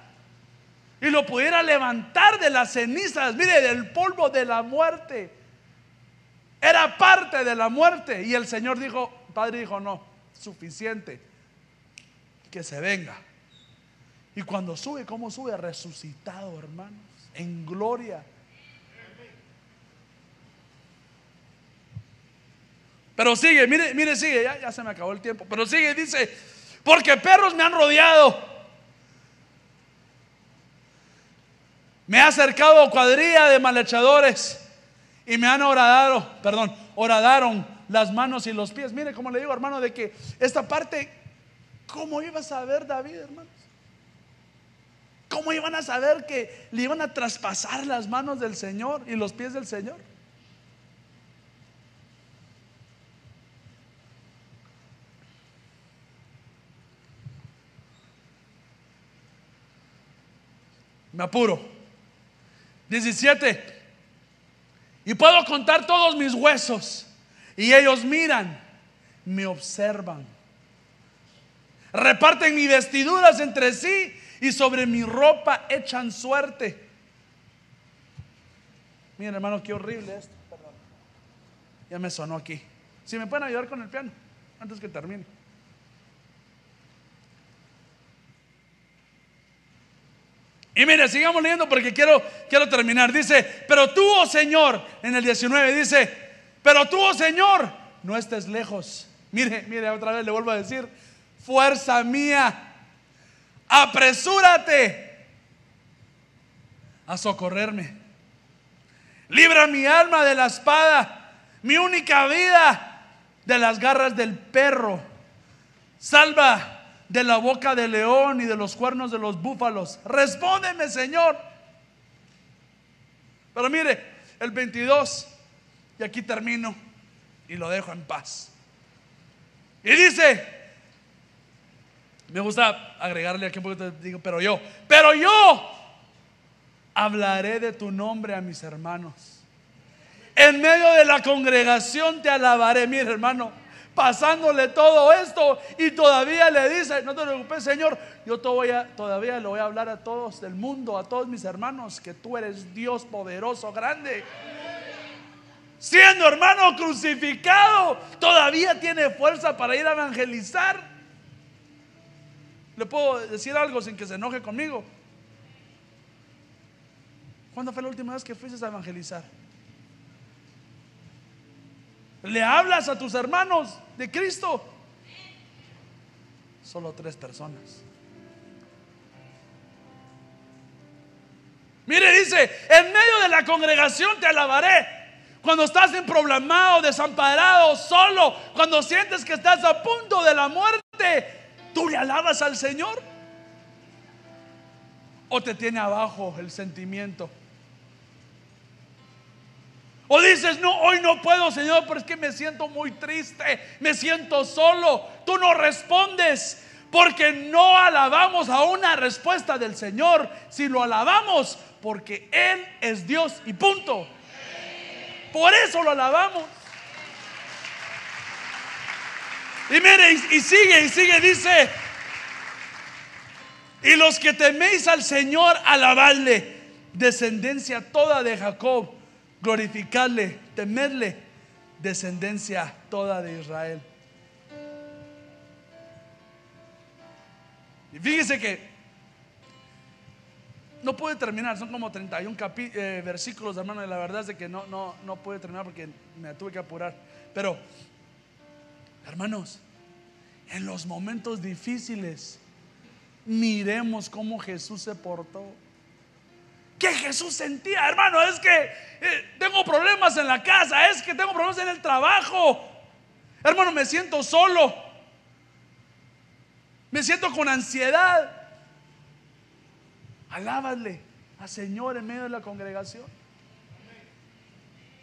y lo pudiera levantar de las cenizas, mire, del polvo de la muerte. Era parte de la muerte. Y el Señor dijo, Padre dijo, no, suficiente, que se venga. Y cuando sube, ¿cómo sube? Resucitado, hermanos, en gloria. Pero sigue, mire, mire, sigue, ya, ya se me acabó el tiempo. Pero sigue, dice, porque perros me han rodeado Me ha acercado cuadrilla de malhechadores y me han horadado, perdón, horadaron las manos y los pies. Mire como le digo, hermano, de que esta parte, ¿cómo iba a saber David, hermanos? ¿Cómo iban a saber que le iban a traspasar las manos del Señor y los pies del Señor? Me apuro. 17. Y puedo contar todos mis huesos. Y ellos miran, me observan. Reparten mis vestiduras entre sí y sobre mi ropa echan suerte. Miren, hermano, qué horrible esto. Ya me sonó aquí. Si me pueden ayudar con el piano antes que termine. Y mire, sigamos leyendo porque quiero, quiero terminar. Dice, pero tú, oh Señor, en el 19 dice, pero tú, oh Señor, no estés lejos. Mire, mire, otra vez le vuelvo a decir, fuerza mía, apresúrate a socorrerme. Libra mi alma de la espada, mi única vida de las garras del perro. Salva de la boca del león y de los cuernos de los búfalos. Respóndeme, Señor. Pero mire, el 22, y aquí termino y lo dejo en paz. Y dice, me gusta agregarle aquí un poquito, digo, pero yo, pero yo hablaré de tu nombre a mis hermanos. En medio de la congregación te alabaré, mire hermano pasándole todo esto y todavía le dice, no te preocupes Señor, yo todavía le voy a hablar a todos del mundo, a todos mis hermanos, que tú eres Dios poderoso, grande. Siendo hermano crucificado, todavía tiene fuerza para ir a evangelizar. Le puedo decir algo sin que se enoje conmigo. ¿Cuándo fue la última vez que fuiste a evangelizar? ¿Le hablas a tus hermanos de Cristo? Solo tres personas. Mire, dice, en medio de la congregación te alabaré. Cuando estás problemado, desamparado, solo, cuando sientes que estás a punto de la muerte, ¿tú le alabas al Señor? ¿O te tiene abajo el sentimiento? O dices, no, hoy no puedo, Señor, pero es que me siento muy triste, me siento solo. Tú no respondes porque no alabamos a una respuesta del Señor, si lo alabamos porque Él es Dios y punto. Por eso lo alabamos. Y mire, y, sigue, y sigue, dice, y los que teméis al Señor, alabadle, descendencia toda de Jacob glorificarle, temerle, descendencia toda de Israel. Y fíjese que no puede terminar, son como 31 eh, versículos, hermano, la verdad es de que no, no, no puede terminar porque me tuve que apurar. Pero, hermanos, en los momentos difíciles, miremos cómo Jesús se portó. ¿Qué Jesús sentía, hermano? Es que eh, tengo problemas en la casa, es que tengo problemas en el trabajo. Hermano, me siento solo. Me siento con ansiedad. Alábale al Señor en medio de la congregación.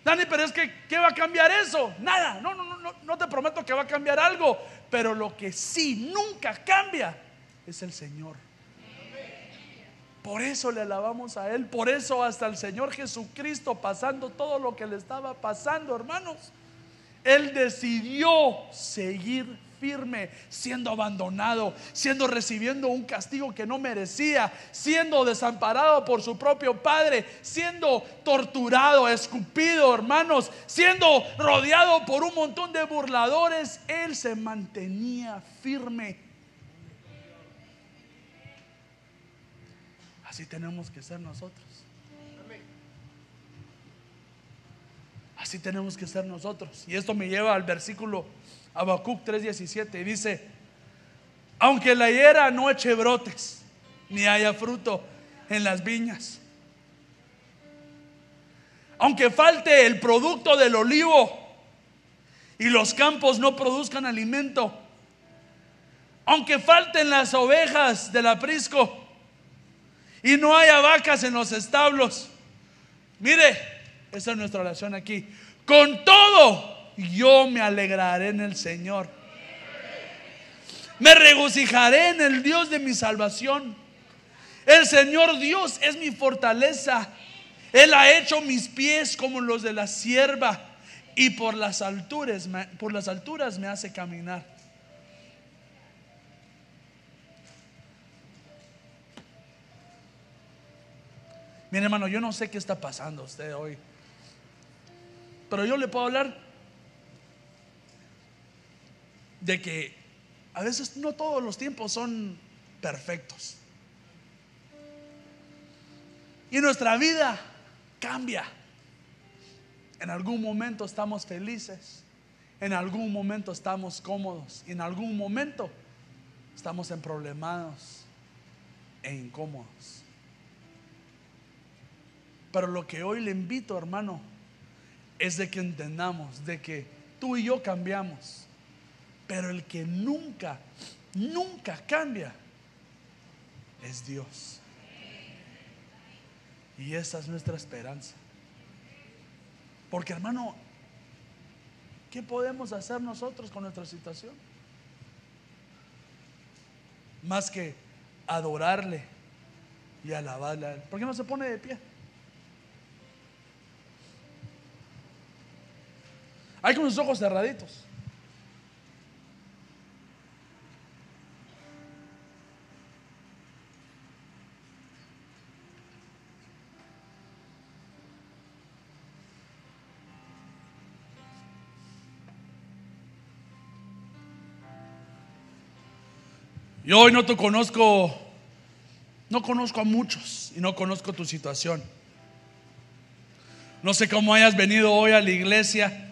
Dani, pero es que, ¿qué va a cambiar eso? Nada, no, no, no, no te prometo que va a cambiar algo, pero lo que sí nunca cambia es el Señor. Por eso le alabamos a Él, por eso hasta el Señor Jesucristo pasando todo lo que le estaba pasando, hermanos. Él decidió seguir firme, siendo abandonado, siendo recibiendo un castigo que no merecía, siendo desamparado por su propio padre, siendo torturado, escupido, hermanos, siendo rodeado por un montón de burladores, él se mantenía firme. Así tenemos que ser nosotros. Así tenemos que ser nosotros. Y esto me lleva al versículo Habacuc 3:17 dice, aunque la higuera no eche brotes, ni haya fruto en las viñas, aunque falte el producto del olivo y los campos no produzcan alimento, aunque falten las ovejas del aprisco y no haya vacas en los establos, mire, esa es nuestra oración aquí, con todo yo me alegraré en el Señor. Me regocijaré en el Dios de mi salvación. El Señor Dios es mi fortaleza. Él ha hecho mis pies como los de la sierva y por las alturas, por las alturas me hace caminar. Mire hermano, yo no sé qué está pasando usted hoy, pero yo le puedo hablar de que a veces no todos los tiempos son perfectos. Y nuestra vida cambia. En algún momento estamos felices, en algún momento estamos cómodos y en algún momento estamos en problemados e incómodos. Pero lo que hoy le invito, hermano, es de que entendamos de que tú y yo cambiamos. Pero el que nunca, nunca cambia es Dios. Y esa es nuestra esperanza. Porque hermano, ¿qué podemos hacer nosotros con nuestra situación? Más que adorarle y alabarle. ¿Por qué no se pone de pie? Hay con los ojos cerraditos. Yo hoy no te conozco, no conozco a muchos y no conozco tu situación. No sé cómo hayas venido hoy a la iglesia.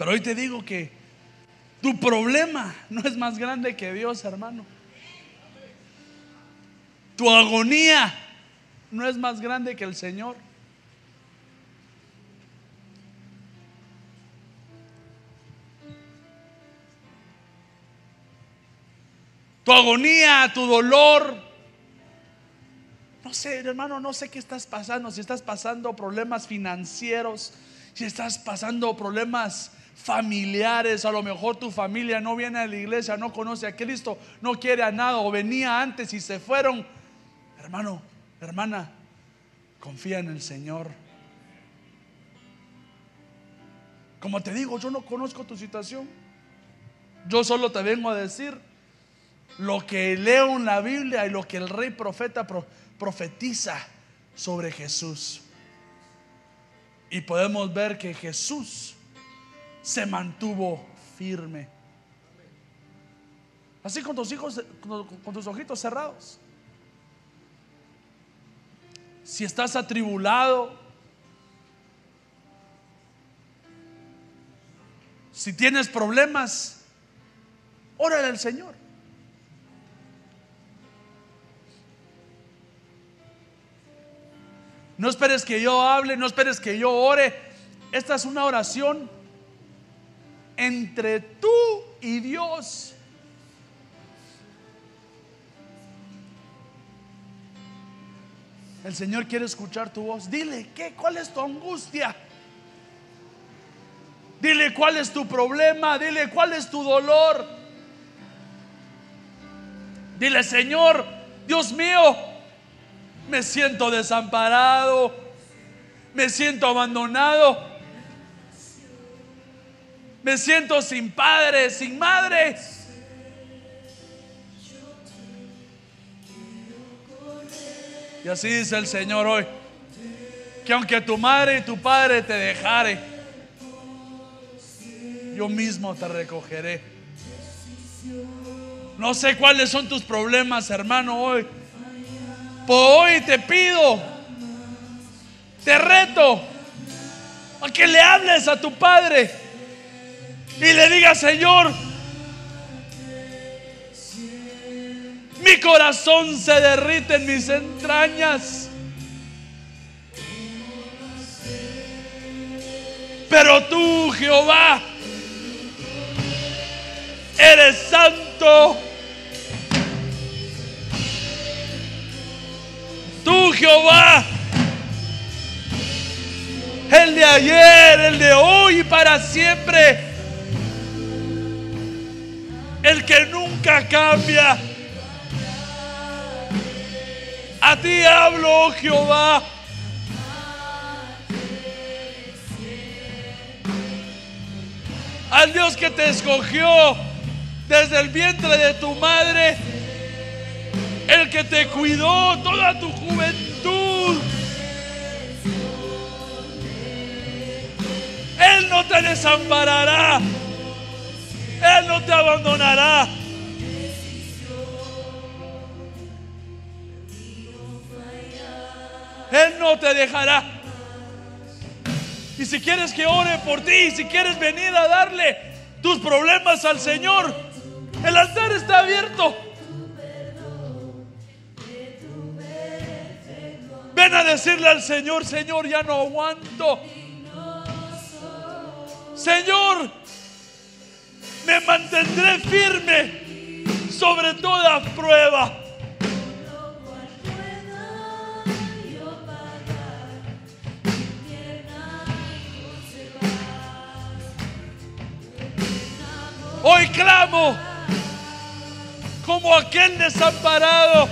Pero hoy te digo que tu problema no es más grande que Dios, hermano. Tu agonía no es más grande que el Señor. tu agonía, tu dolor. No sé, hermano, no sé qué estás pasando. Si estás pasando problemas financieros, si estás pasando problemas familiares, a lo mejor tu familia no viene a la iglesia, no conoce a Cristo, no quiere a nada o venía antes y se fueron. Hermano, hermana, confía en el Señor. Como te digo, yo no conozco tu situación. Yo solo te vengo a decir lo que leo en la Biblia y lo que el rey profeta profetiza sobre Jesús. Y podemos ver que Jesús se mantuvo firme. Así con tus hijos, con tus ojitos cerrados. Si estás atribulado, si tienes problemas, órale al Señor. No esperes que yo hable, no esperes que yo ore. Esta es una oración entre tú y Dios. El Señor quiere escuchar tu voz. Dile, ¿qué? ¿Cuál es tu angustia? Dile cuál es tu problema, dile cuál es tu dolor. Dile, Señor, Dios mío, Me siento desamparado. Me siento abandonado. Me siento sin padre, sin madre. Y así dice el Señor hoy. Que aunque tu madre y tu padre te dejare, yo mismo te recogeré. No sé cuáles son tus problemas, hermano, hoy. Hoy te pido, te reto a que le hables a tu padre Señor, mi corazón se derrite en mis entrañas. Pero tú, Jehová, eres santo. Tú, Jehová, el de ayer, el de hoy y para siempre, el que nunca cambia. A ti hablo, oh Jehová. Al Dios que te escogió desde el vientre de tu madre, el que te cuidó toda tu juventud. Él no te desamparará. Él no te abandonará. Él no te dejará. Y si quieres que ore por ti, si quieres venir a darle tus problemas al Señor, el altar está abierto. Ven a decirle al Señor, Señor, ya no aguanto. Señor, me mantendré firme sobre toda prueba. Hoy clamo como aquel desamparado.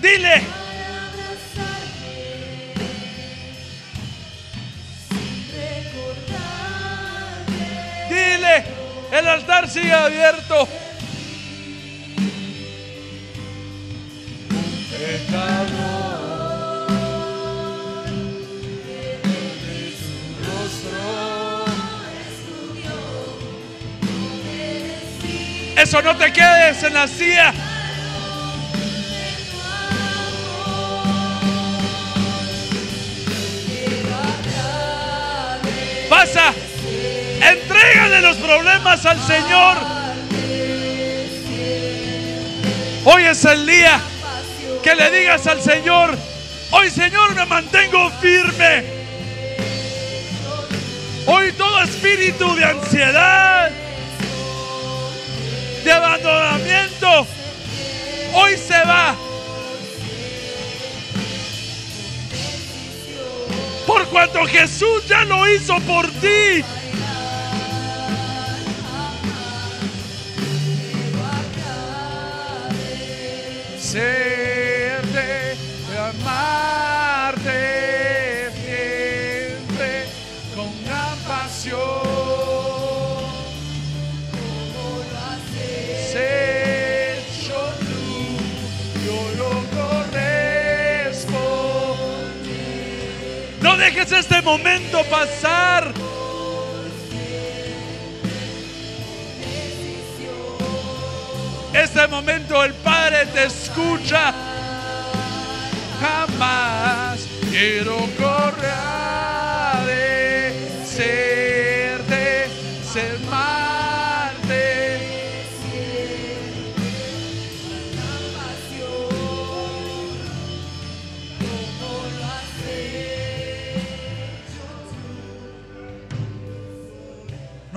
Dile. El altar sigue abierto. Eso no te quedes en la silla. Pasa. Entrégale los problemas al Señor. Hoy es el día que le digas al Señor, hoy Señor me mantengo firme. Hoy todo espíritu de ansiedad, de abandonamiento, hoy se va. Por cuanto Jesús ya lo hizo por ti. Este momento pasar. Este momento el Padre te escucha. Jamás quiero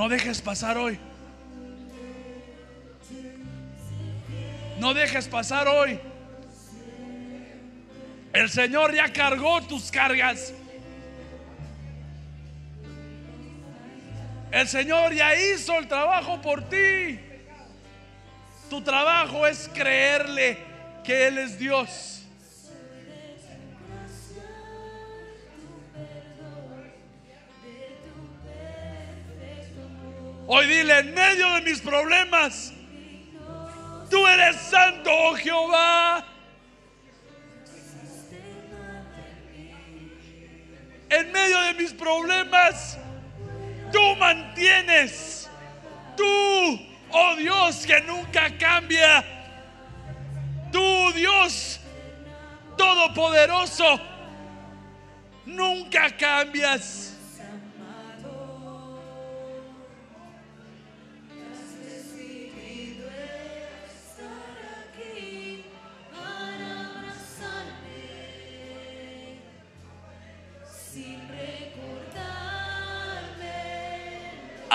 No dejes pasar hoy. No dejes pasar hoy. El Señor ya cargó tus cargas. El Señor ya hizo el trabajo por ti. Tu trabajo es creerle que Él es Dios. Hoy dile, en medio de mis problemas, tú eres santo, oh Jehová. En medio de mis problemas, tú mantienes. Tú, oh Dios, que nunca cambia. Tú, Dios Todopoderoso, nunca cambias.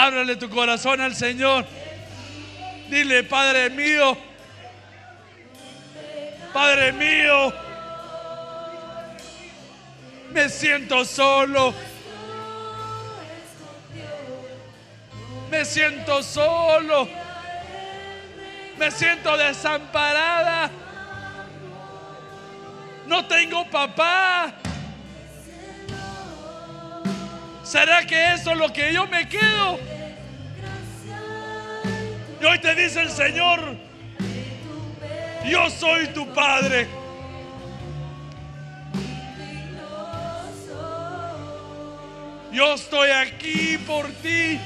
Ábrale tu corazón al Señor. Dile, Padre mío, Padre mío, me siento solo. Me siento solo. Me siento desamparada. No tengo papá. ¿Será que eso es lo que yo me quedo? Y hoy te dice el Señor, yo soy tu Padre. Yo estoy aquí por ti.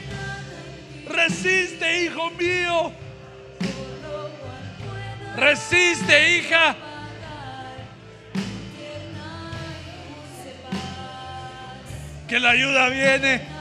Resiste, hijo mío. Resiste, hija. Que la ayuda viene.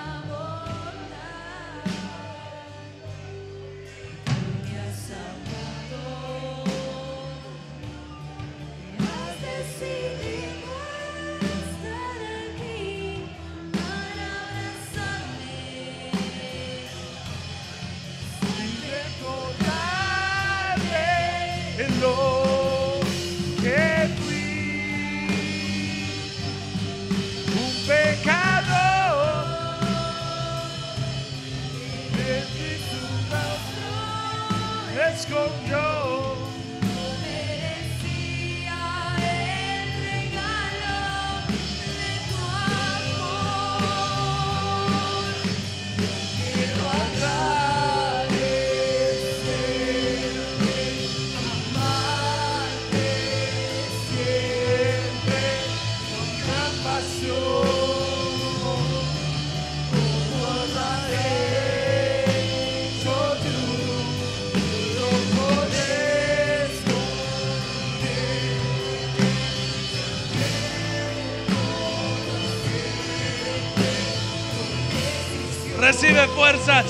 Recibe fuerzas,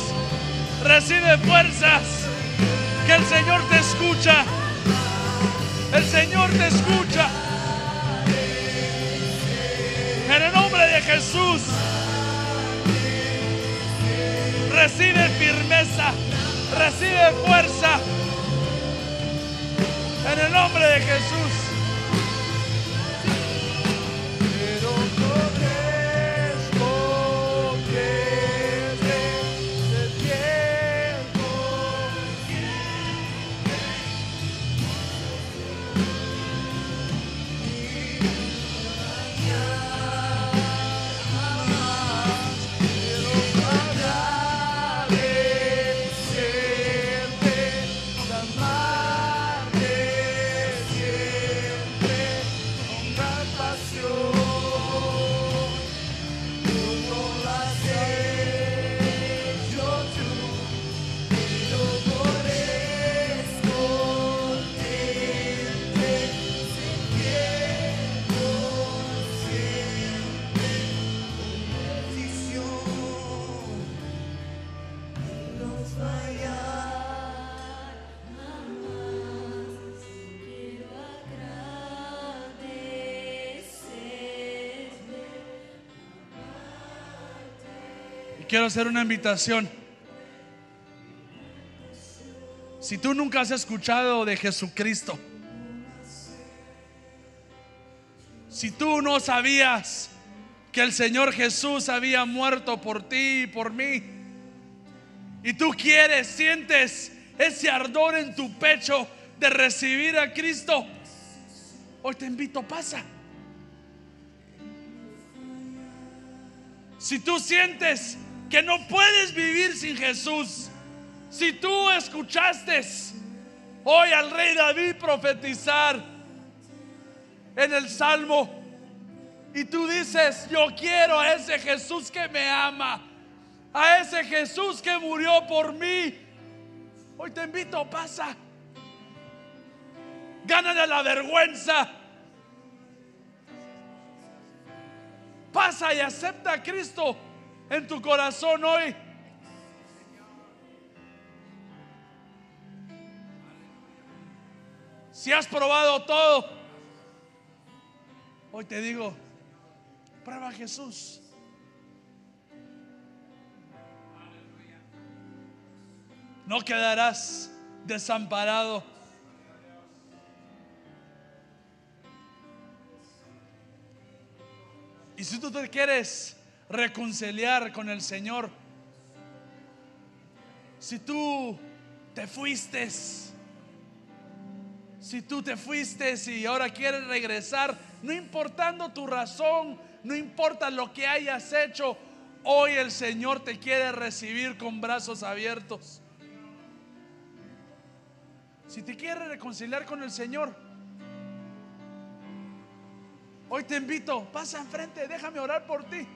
recibe fuerzas. Que el Señor te escucha. El Señor te escucha. En el nombre de Jesús. Recibe firmeza, recibe fuerza. En el nombre de Jesús.
Quiero
hacer una invitación. Si tú nunca has escuchado de Jesucristo, si tú no sabías que el Señor Jesús había muerto por ti y por mí, Y tú quieres, sientes ese ardor en tu pecho de recibir a Cristo. Hoy te invito, pasa. Si tú sientes que no puedes vivir sin Jesús, si tú escuchaste hoy al rey David profetizar en el Salmo y tú dices, yo quiero a ese Jesús que me ama, a ese Jesús que murió por mí, hoy te invito, pasa. Gánale la vergüenza. Pasa y acepta a Cristo en tu corazón hoy. Si has probado todo, hoy te digo, prueba Jesús. No quedarás desamparado. Y si tú te quieres reconciliar con el Señor, si tú te fuiste, si tú te fuiste y ahora quieres regresar, no importando tu razón, no importa lo que hayas hecho, hoy el Señor te quiere recibir con brazos abiertos. Si te quieres reconciliar con el Señor, hoy te invito, pasa enfrente, déjame orar por ti.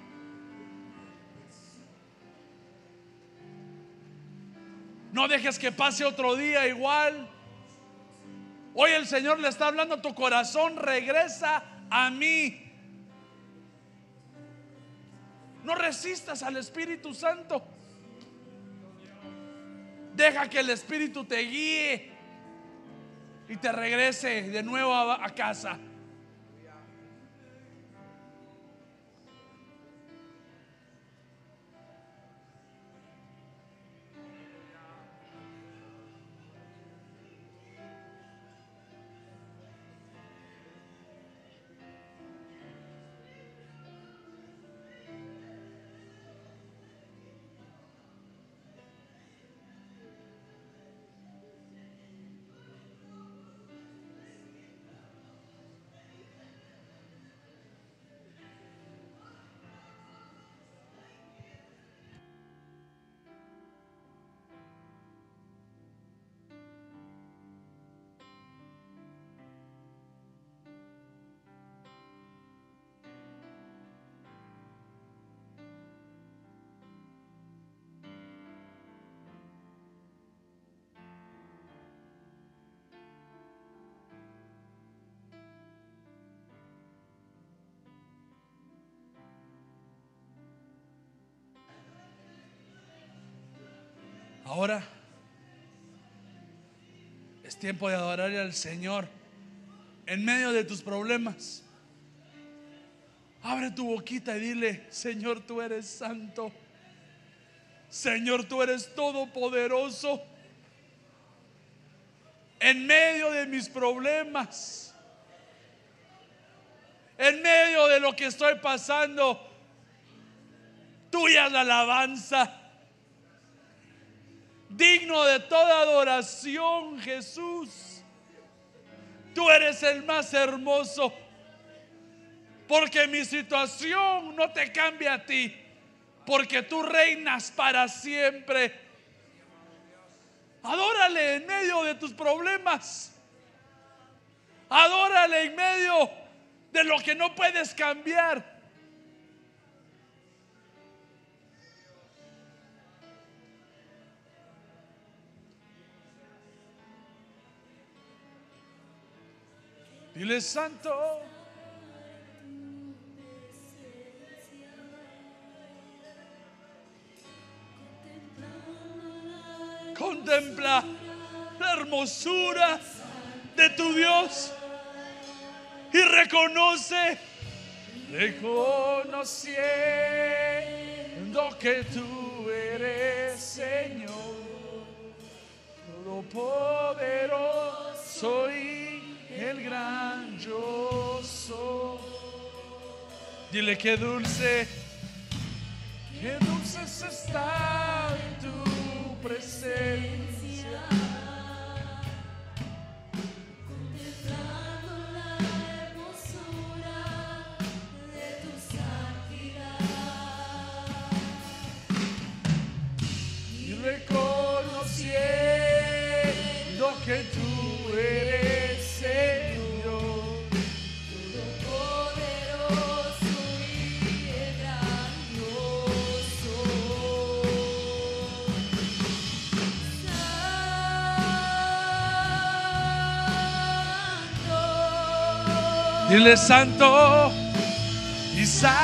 No dejes que pase otro día igual. Hoy el Señor le está hablando a tu corazón, regresa a mí. No resistas al Espíritu Santo. Deja que el Espíritu te guíe y te regrese de nuevo a, casa. Ahora es tiempo de adorar al Señor en medio de tus problemas. Abre tu boquita y dile, Señor, tú eres santo. Señor, tú eres todopoderoso. En medio de mis problemas, en medio de lo que estoy pasando, tuya la alabanza. Digno de toda adoración, Jesús. Tú eres el más hermoso. Porque mi situación no te cambia a ti. Porque tú reinas para siempre. Adórale en medio de tus problemas. Adórale en medio de lo que no puedes cambiar. Dile santo. Contempla la hermosura de tu Dios y reconoce, reconociendo que tú eres Señor, todopoderoso y el gran yo soy. Dile que dulce, que dulce es estar en tu presencia. Dile santo y santo.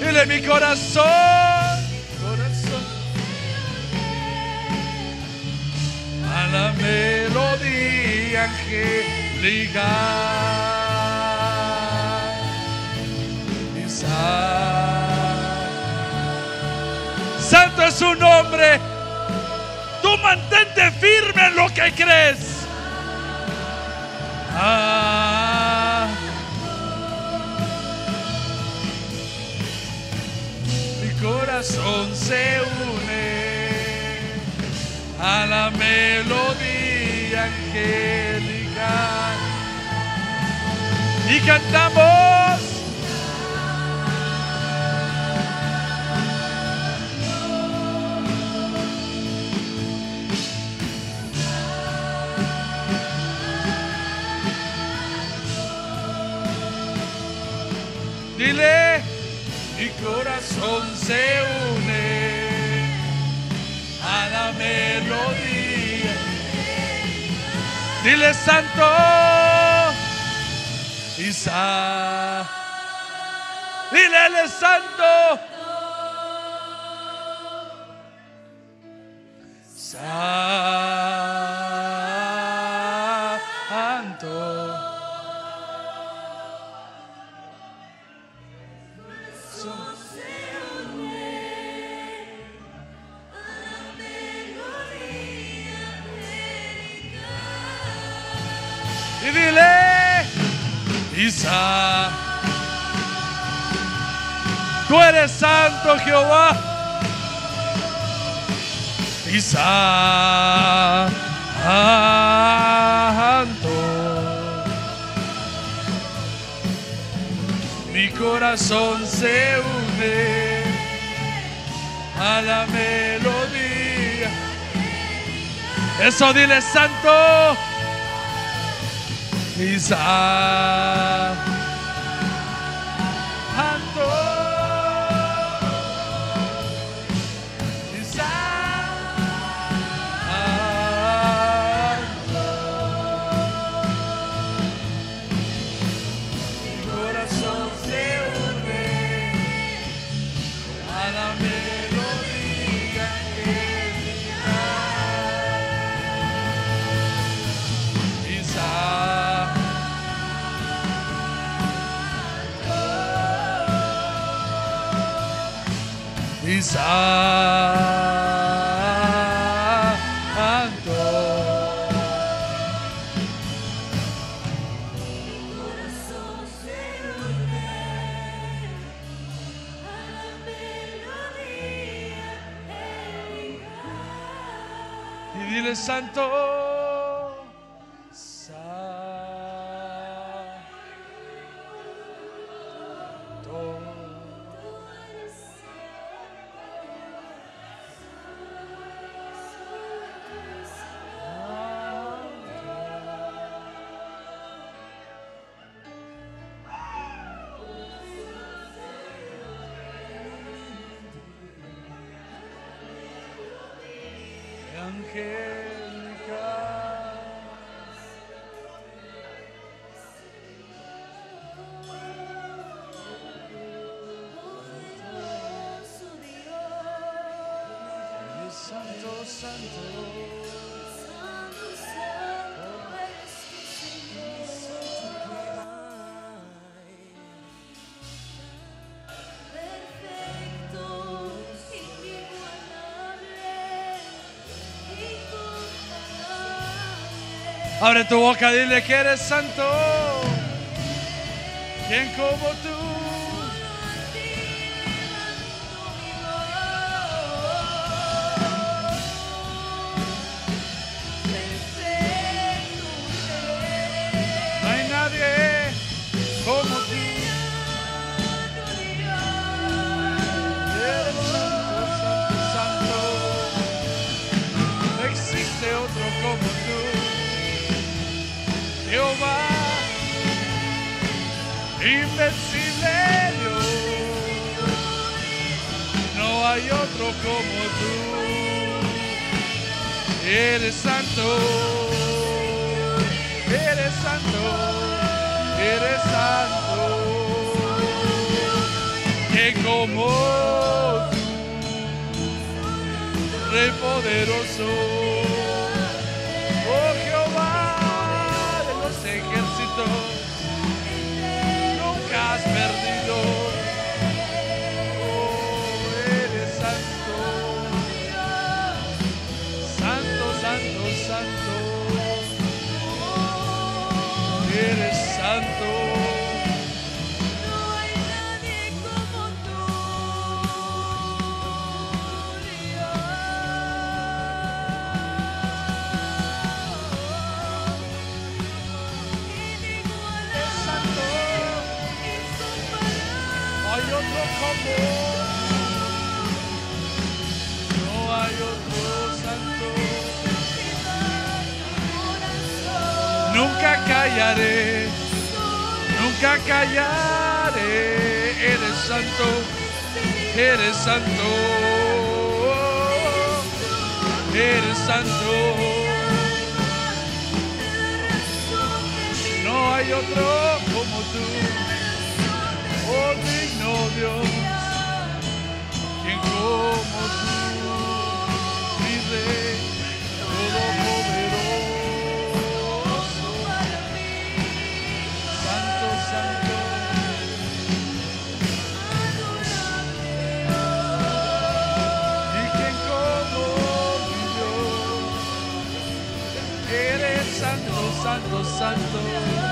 Dile mi corazón, corazón. A la melodía. Y san- Santo es su nombre. Mantente firme en lo que crees. Ah. Mi corazón se une a la melodía angelical. Y cantamos. Se une a la melodía. Dile santo y sa. Dile santo. Eso dile santo. Isa. Santo. Santo. Y dile. Santo. Abre tu boca, dile que eres santo. ¿Quién como tú? hospital. santo, eres santo, eres santo.
No hay
otro como tú, oh digno Dios, quien como tú. Santo.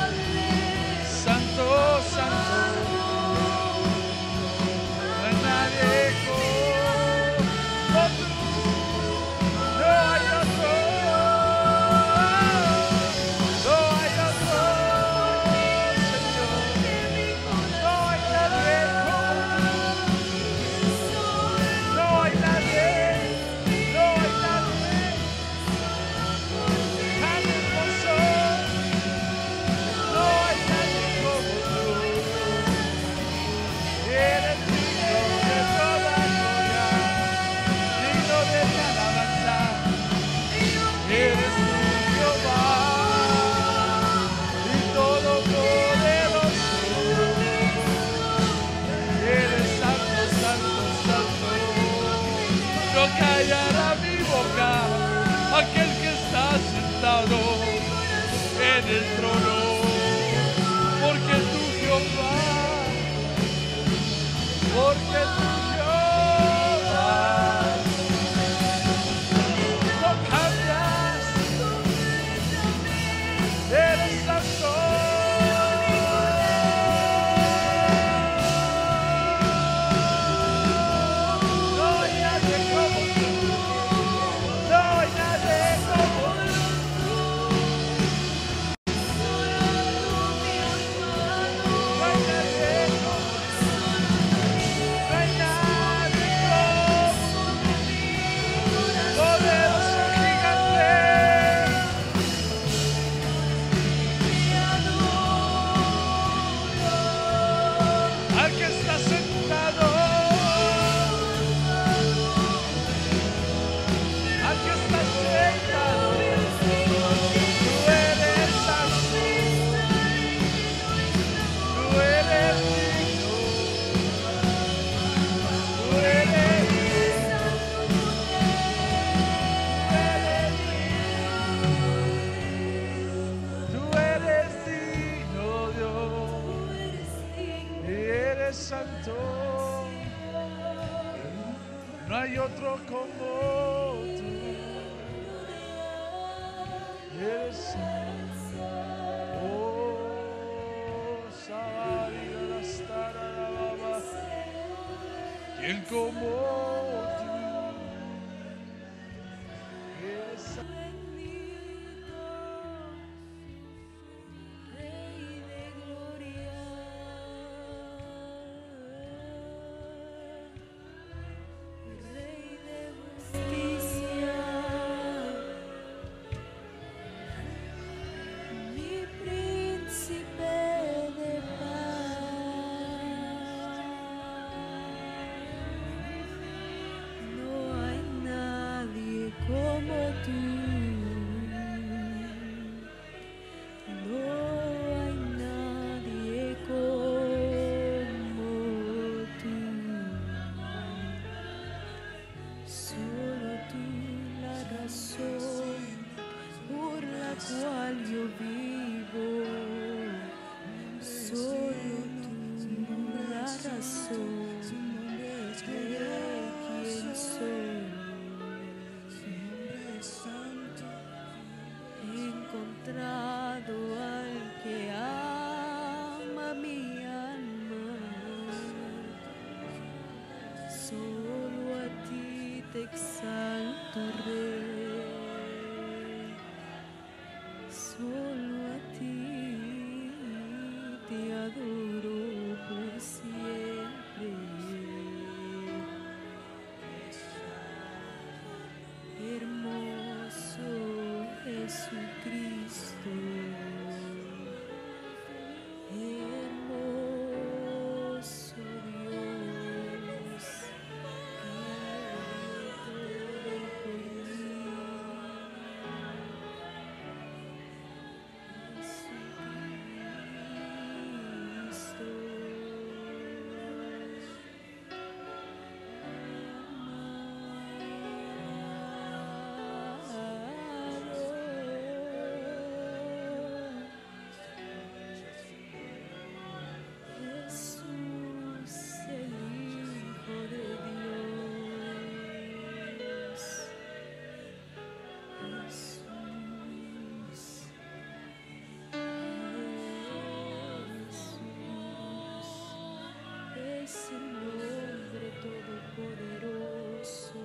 Es el nombre todopoderoso.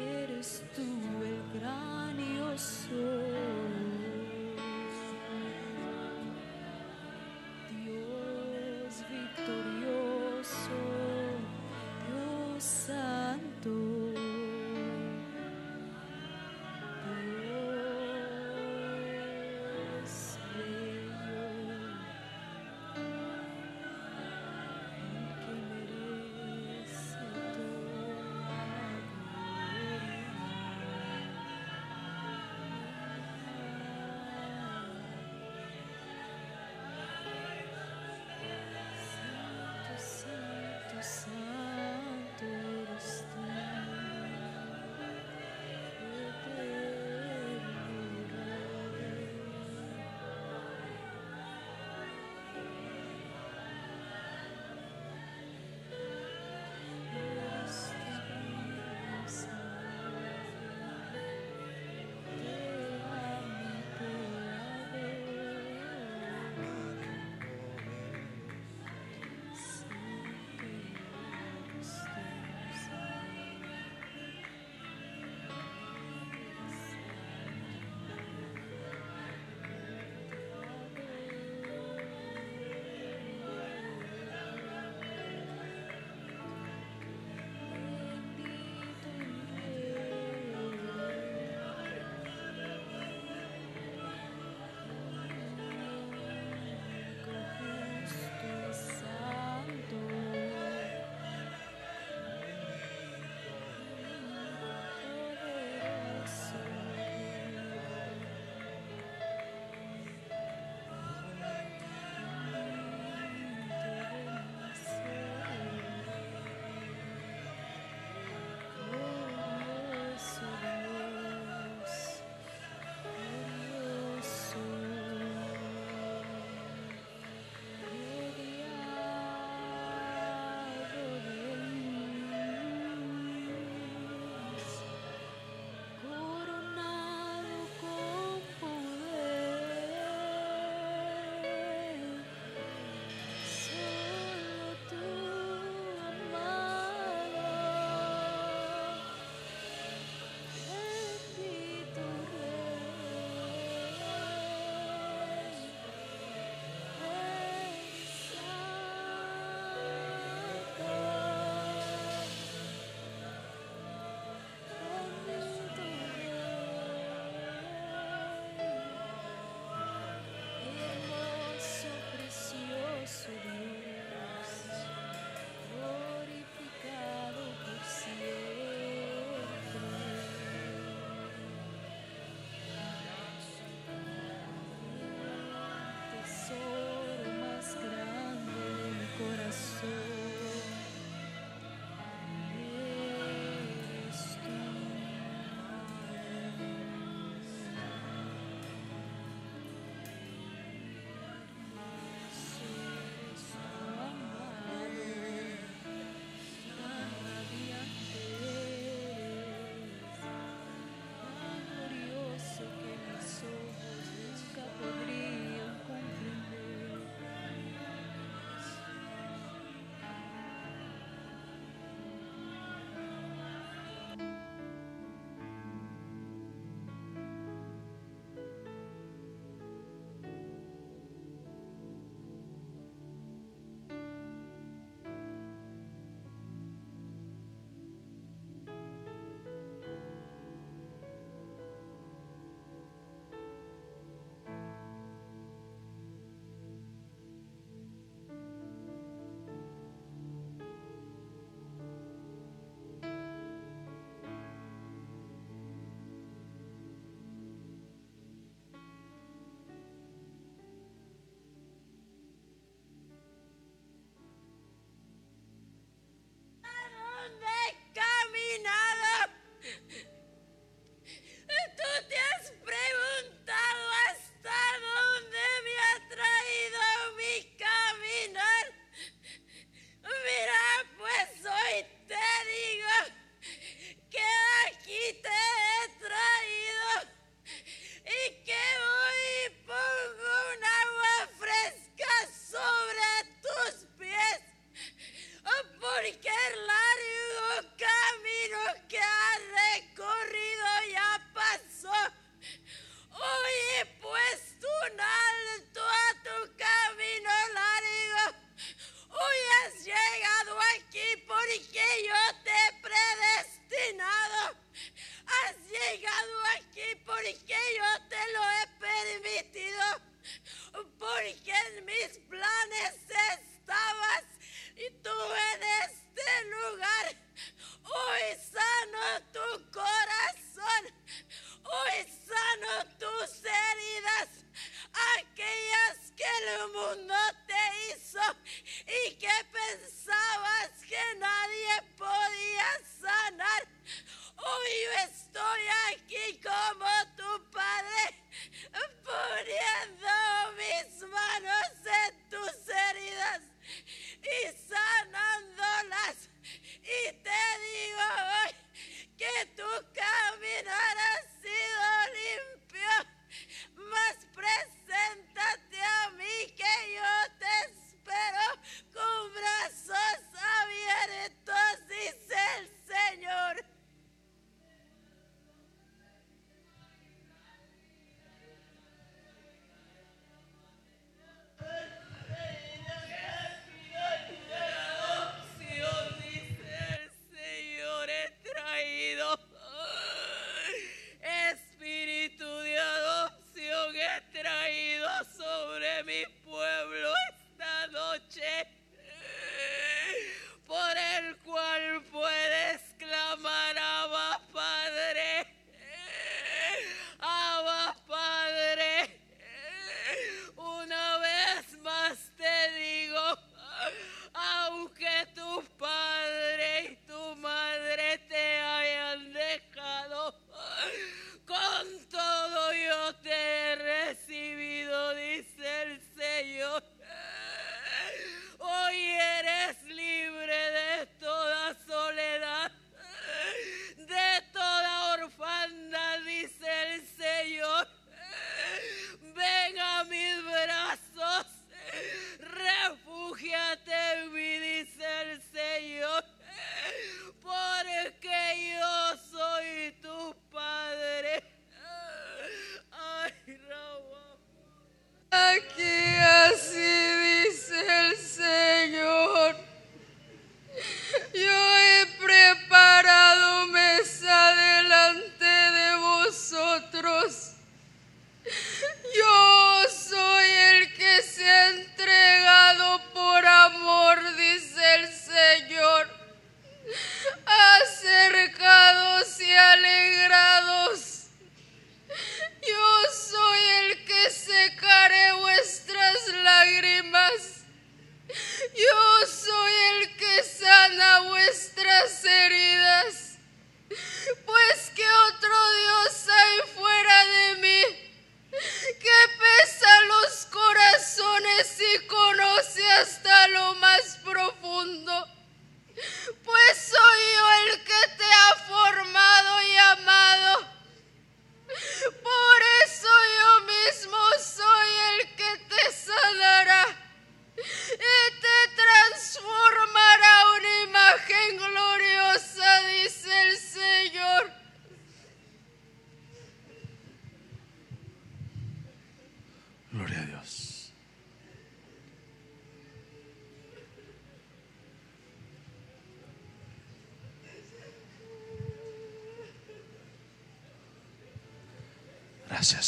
Eres tú el gran yo. Dios victorioso, Dios gloria.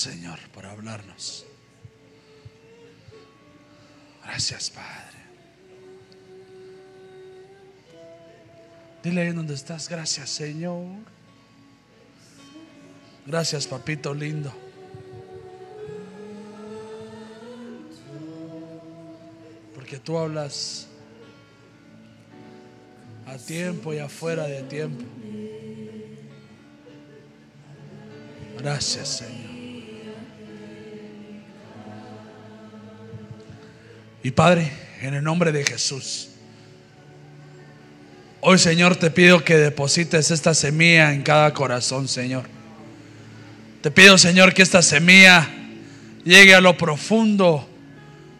Señor por hablarnos. Gracias Padre. Dile ahí donde estás, gracias Señor. Gracias papito lindo. Porque tú hablas a tiempo y afuera de tiempo. Gracias, Señor. Y Padre, en el nombre de Jesús, hoy Señor te pido que deposites esta semilla en cada corazón, Señor. Te pido, Señor, que esta semilla llegue a lo profundo,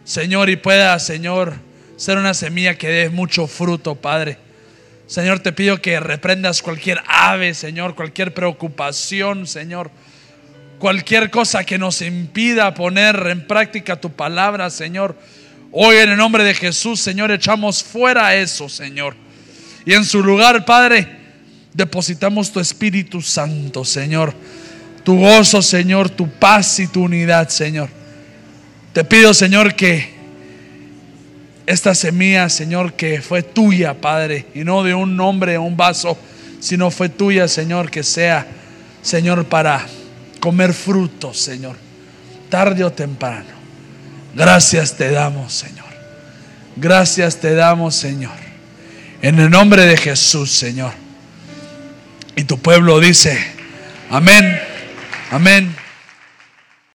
Señor, y pueda, Señor, ser una semilla que dé mucho fruto, Padre. Señor, te pido que reprendas cualquier ave, Señor, cualquier preocupación, Señor. Cualquier cosa que nos impida poner en práctica tu palabra, Señor. Hoy en el nombre de Jesús, Señor, echamos fuera eso, Señor. Y en su lugar, Padre, depositamos tu Espíritu Santo, Señor. Tu gozo, Señor, tu paz y tu unidad, Señor. Te pido, Señor, que esta semilla, Señor, que fue tuya, Padre, y no de un hombre o un vaso, sino fue tuya, Señor, que sea, Señor, para comer frutos, Señor, tarde o temprano. Gracias te damos, Señor. Gracias te damos, Señor. En el nombre de Jesús, Señor. Y tu pueblo dice, amén, amén.